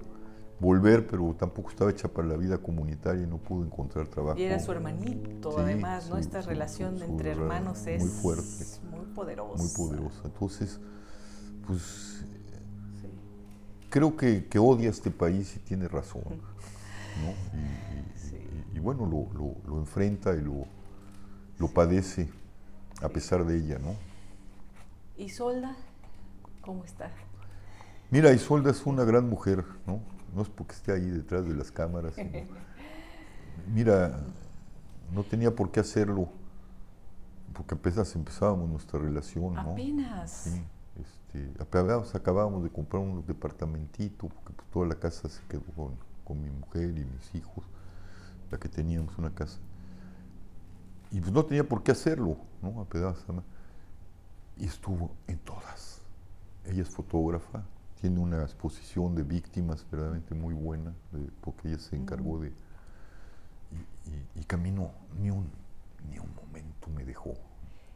volver, pero tampoco estaba hecha para la vida comunitaria y no pudo encontrar trabajo. Y era su hermanito, Sí, además, ¿no? Esta relación entre hermanos es muy fuerte. muy poderosa. muy poderosa. Entonces, pues Sí. creo que, que odia este país y tiene razón. ¿no? Y, y- Sí. y- y bueno, lo, lo- lo enfrenta y lo, lo padece a pesar de ella, ¿no? ¿Y Solda? ¿Cómo está? Mira, Isolda es una gran mujer, ¿no? No es porque esté ahí detrás de las cámaras. sino- mira, no tenía por qué hacerlo, porque apenas empezábamos nuestra relación, ¿no? Apenas. Sí, este, acabábamos, acabábamos de comprar un departamentito, porque pues, toda la casa se quedó con, con mi mujer y mis hijos, la que teníamos una casa. Y pues no tenía por qué hacerlo, ¿no? Apenas, ¿no? Y estuvo en todas. Ella es fotógrafa, tiene una exposición de víctimas verdaderamente muy buena, de- porque ella se encargó de... Y, y- y caminó, ni un, ni un momento me dejó,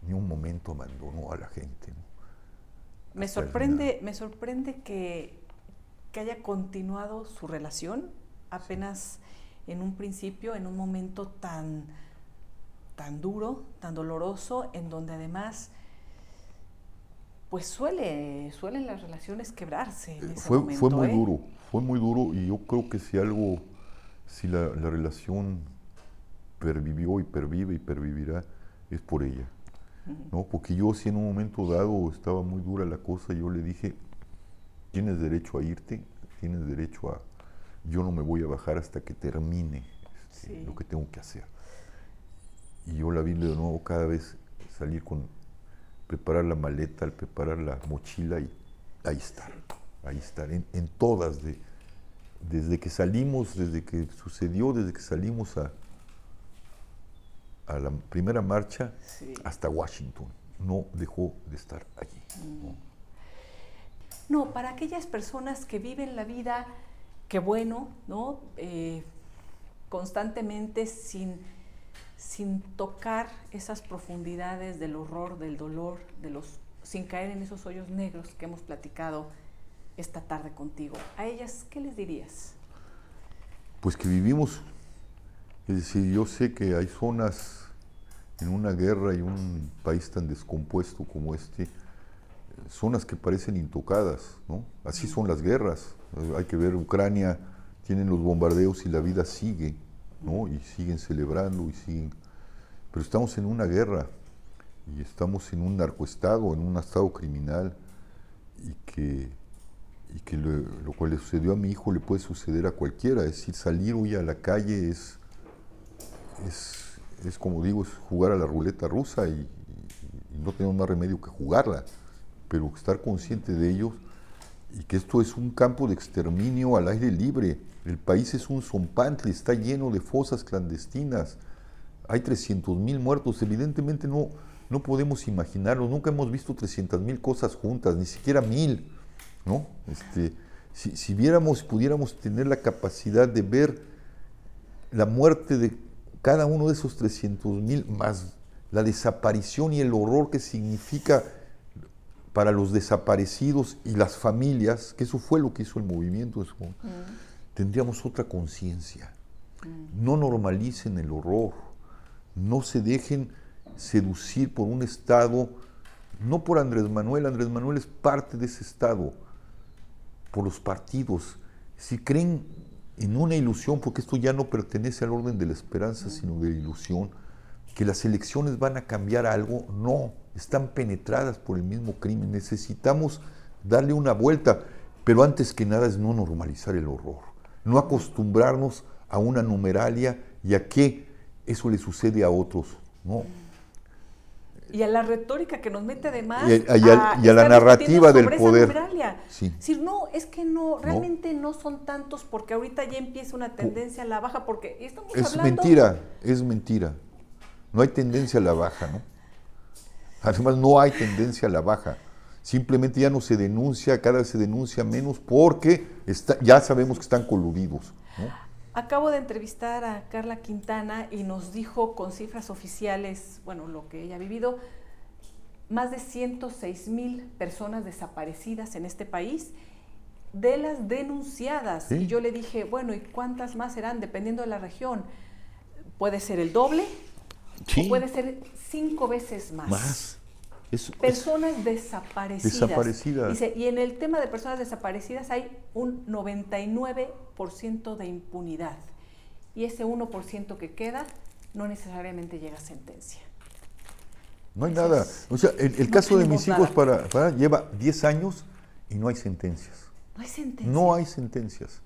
ni un momento abandonó a la gente. ¿no? Me sorprende, me sorprende que, que haya continuado su relación apenas en un principio, en un momento tan, tan duro, tan doloroso, en donde además pues suele, suelen las relaciones quebrarse en ese fue, momento. Fue muy ¿eh? duro, fue muy duro y yo creo que si algo, si la, la relación pervivió y pervive y pervivirá, es por ella. ¿no? Porque yo si en un momento dado estaba muy dura la cosa, yo le dije, tienes derecho a irte, tienes derecho a, yo no me voy a bajar hasta que termine este, Sí. lo que tengo que hacer. Y yo la vi de nuevo cada vez salir con, preparar la maleta, al preparar la mochila y ahí estar, ahí estar, en, en todas, de, desde que salimos, desde que sucedió, desde que salimos a, a la primera marcha Sí. hasta Washington. No dejó de estar allí. ¿no? No, para aquellas personas que viven la vida, qué bueno, ¿no? Eh, constantemente sin, sin tocar esas profundidades del horror, del dolor, de los, sin caer en esos hoyos negros que hemos platicado esta tarde contigo. A ellas, ¿qué les dirías? Pues que vivimos, es decir, yo sé que hay zonas en una guerra y un país tan descompuesto como este, zonas que parecen intocadas, ¿no? Así son las guerras. Hay que ver Ucrania, tienen los bombardeos y la vida sigue, ¿no? Y siguen celebrando y siguen. Pero estamos en una guerra y estamos en un narcoestado, en un estado criminal y que, y que lo, le sucedió a mi hijo le puede suceder a cualquiera. Es decir, salir hoy a la calle es, es, es como digo, es jugar a la ruleta rusa y, y- y no tenemos más remedio que jugarla, pero estar consciente de ellos y que esto es un campo de exterminio al aire libre. El país es un zompantle, está lleno de fosas clandestinas. Hay 300 mil muertos, evidentemente no, no podemos imaginarlo, nunca hemos visto 300 mil cosas juntas, ni siquiera mil, ¿no? Este, si, si viéramos, pudiéramos tener la capacidad de ver la muerte de cada uno de esos 300 mil, más la desaparición y el horror que significa para los desaparecidos y las familias, que eso fue lo que hizo el movimiento, en su momento, tendríamos otra conciencia. No normalicen el horror, no se dejen seducir por un Estado, no por Andrés Manuel, Andrés Manuel es parte de ese Estado, por los partidos. Si creen en una ilusión, porque esto ya no pertenece al orden de la esperanza, sino de la ilusión, que las elecciones van a cambiar algo, no, están penetradas por el mismo crimen. Necesitamos darle una vuelta, pero antes que nada es no normalizar el horror, no acostumbrarnos a una numeralia y a que eso le sucede a otros, ¿no? Y a la retórica que nos mete además Y a- y a- y a la narrativa del poder. Sí. Es decir, no, es que no, realmente no, son tantos porque ahorita ya empieza una tendencia a la baja porque estamos Es hablando... mentira, es mentira. No hay tendencia a la baja, ¿no? Además, no hay tendencia a la baja. Simplemente ya no se denuncia, cada vez se denuncia menos porque está, ya sabemos que están coludidos. ¿no? Acabo de entrevistar a Carla Quintana y nos dijo con cifras oficiales, bueno, lo que ella ha vivido, más de 106 mil personas desaparecidas en este país, de las denunciadas. Sí. Y yo le dije, bueno, ¿y cuántas más serán dependiendo de la región? Puede ser el doble o puede ser cinco veces más. Más. Es- es- Personas desaparecidas. Desaparecidas. Dice, y en el tema de personas desaparecidas hay un 99% de impunidad. Y ese 1% que queda no necesariamente llega a sentencia. no hay eso nada. es- O sea, el, el no caso de mis hijos para, para- lleva 10 años y no hay sentencias. No hay sentencia. No hay sentencias.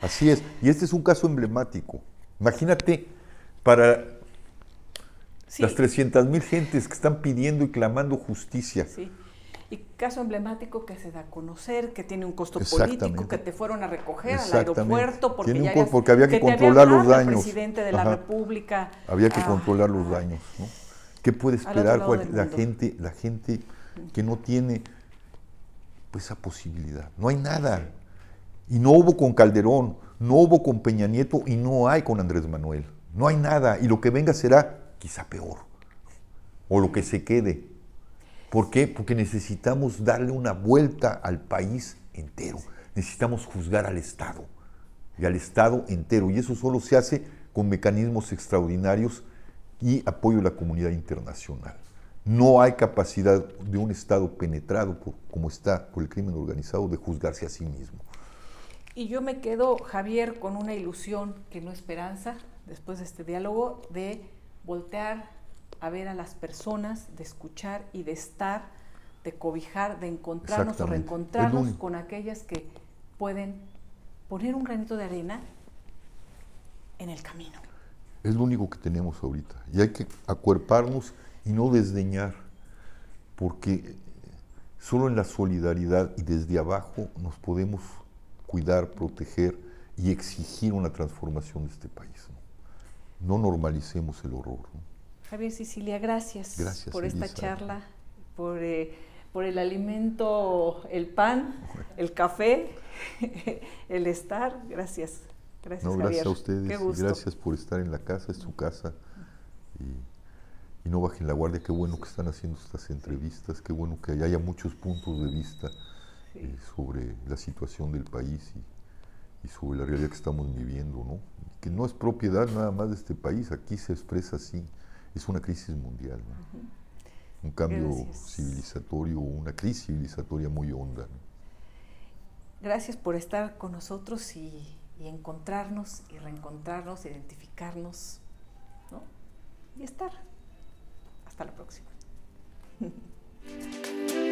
Así es. Y este es un caso emblemático. Imagínate para Sí, las 300 mil gentes que están pidiendo y clamando justicia. sí. Y caso emblemático que se da a conocer, que tiene un costo político, que te fueron a recoger al aeropuerto porque, Tiene un ya co- habías- porque había que controlar los daños. presidente de la. República. Había que Ah, controlar los daños. ¿no? ¿Qué puede esperar cual- la gente, la gente que no tiene pues, esa posibilidad? No hay nada. Y no hubo con Calderón, no hubo con Peña Nieto y no hay con Andrés Manuel. No hay nada. Y lo que venga será quizá peor. O lo que se quede. ¿Por qué? Porque necesitamos darle una vuelta al país entero. Necesitamos juzgar al Estado y al Estado entero. Y eso solo se hace con mecanismos extraordinarios y apoyo de la comunidad internacional. No hay capacidad de un Estado penetrado como está por el crimen organizado de juzgarse a sí mismo. Y yo me quedo, Javier, con una ilusión que no esperanza, después de este diálogo, de voltear a ver a las personas, de escuchar y de estar, de cobijar, de encontrarnos o reencontrarnos con aquellas que pueden poner un granito de arena en el camino. Es lo único que tenemos ahorita. Y hay que acuerparnos y no desdeñar, porque solo en la solidaridad y desde abajo nos podemos cuidar, proteger y exigir una transformación de este país. No, normalicemos el horror. Javier Sicilia, gracias, por esta charla, por, eh, por el alimento, el pan, el café, <laughs> el estar. Gracias. Gracias, no, gracias a ustedes. Gracias por estar en la casa, es su casa. Y, no bajen la guardia. Qué bueno que están haciendo estas entrevistas. Qué bueno que haya muchos puntos de vista eh, sobre la situación del país y, sobre la realidad que estamos viviendo. ¿no? Que no es propiedad nada más de este país. Aquí se expresa así. Es una crisis mundial. Un cambio civilizatorio, una crisis civilizatoria muy honda. Gracias por estar con nosotros y y encontrarnos y reencontrarnos, identificarnos, ¿no? Y estar. Hasta la próxima. <laughs>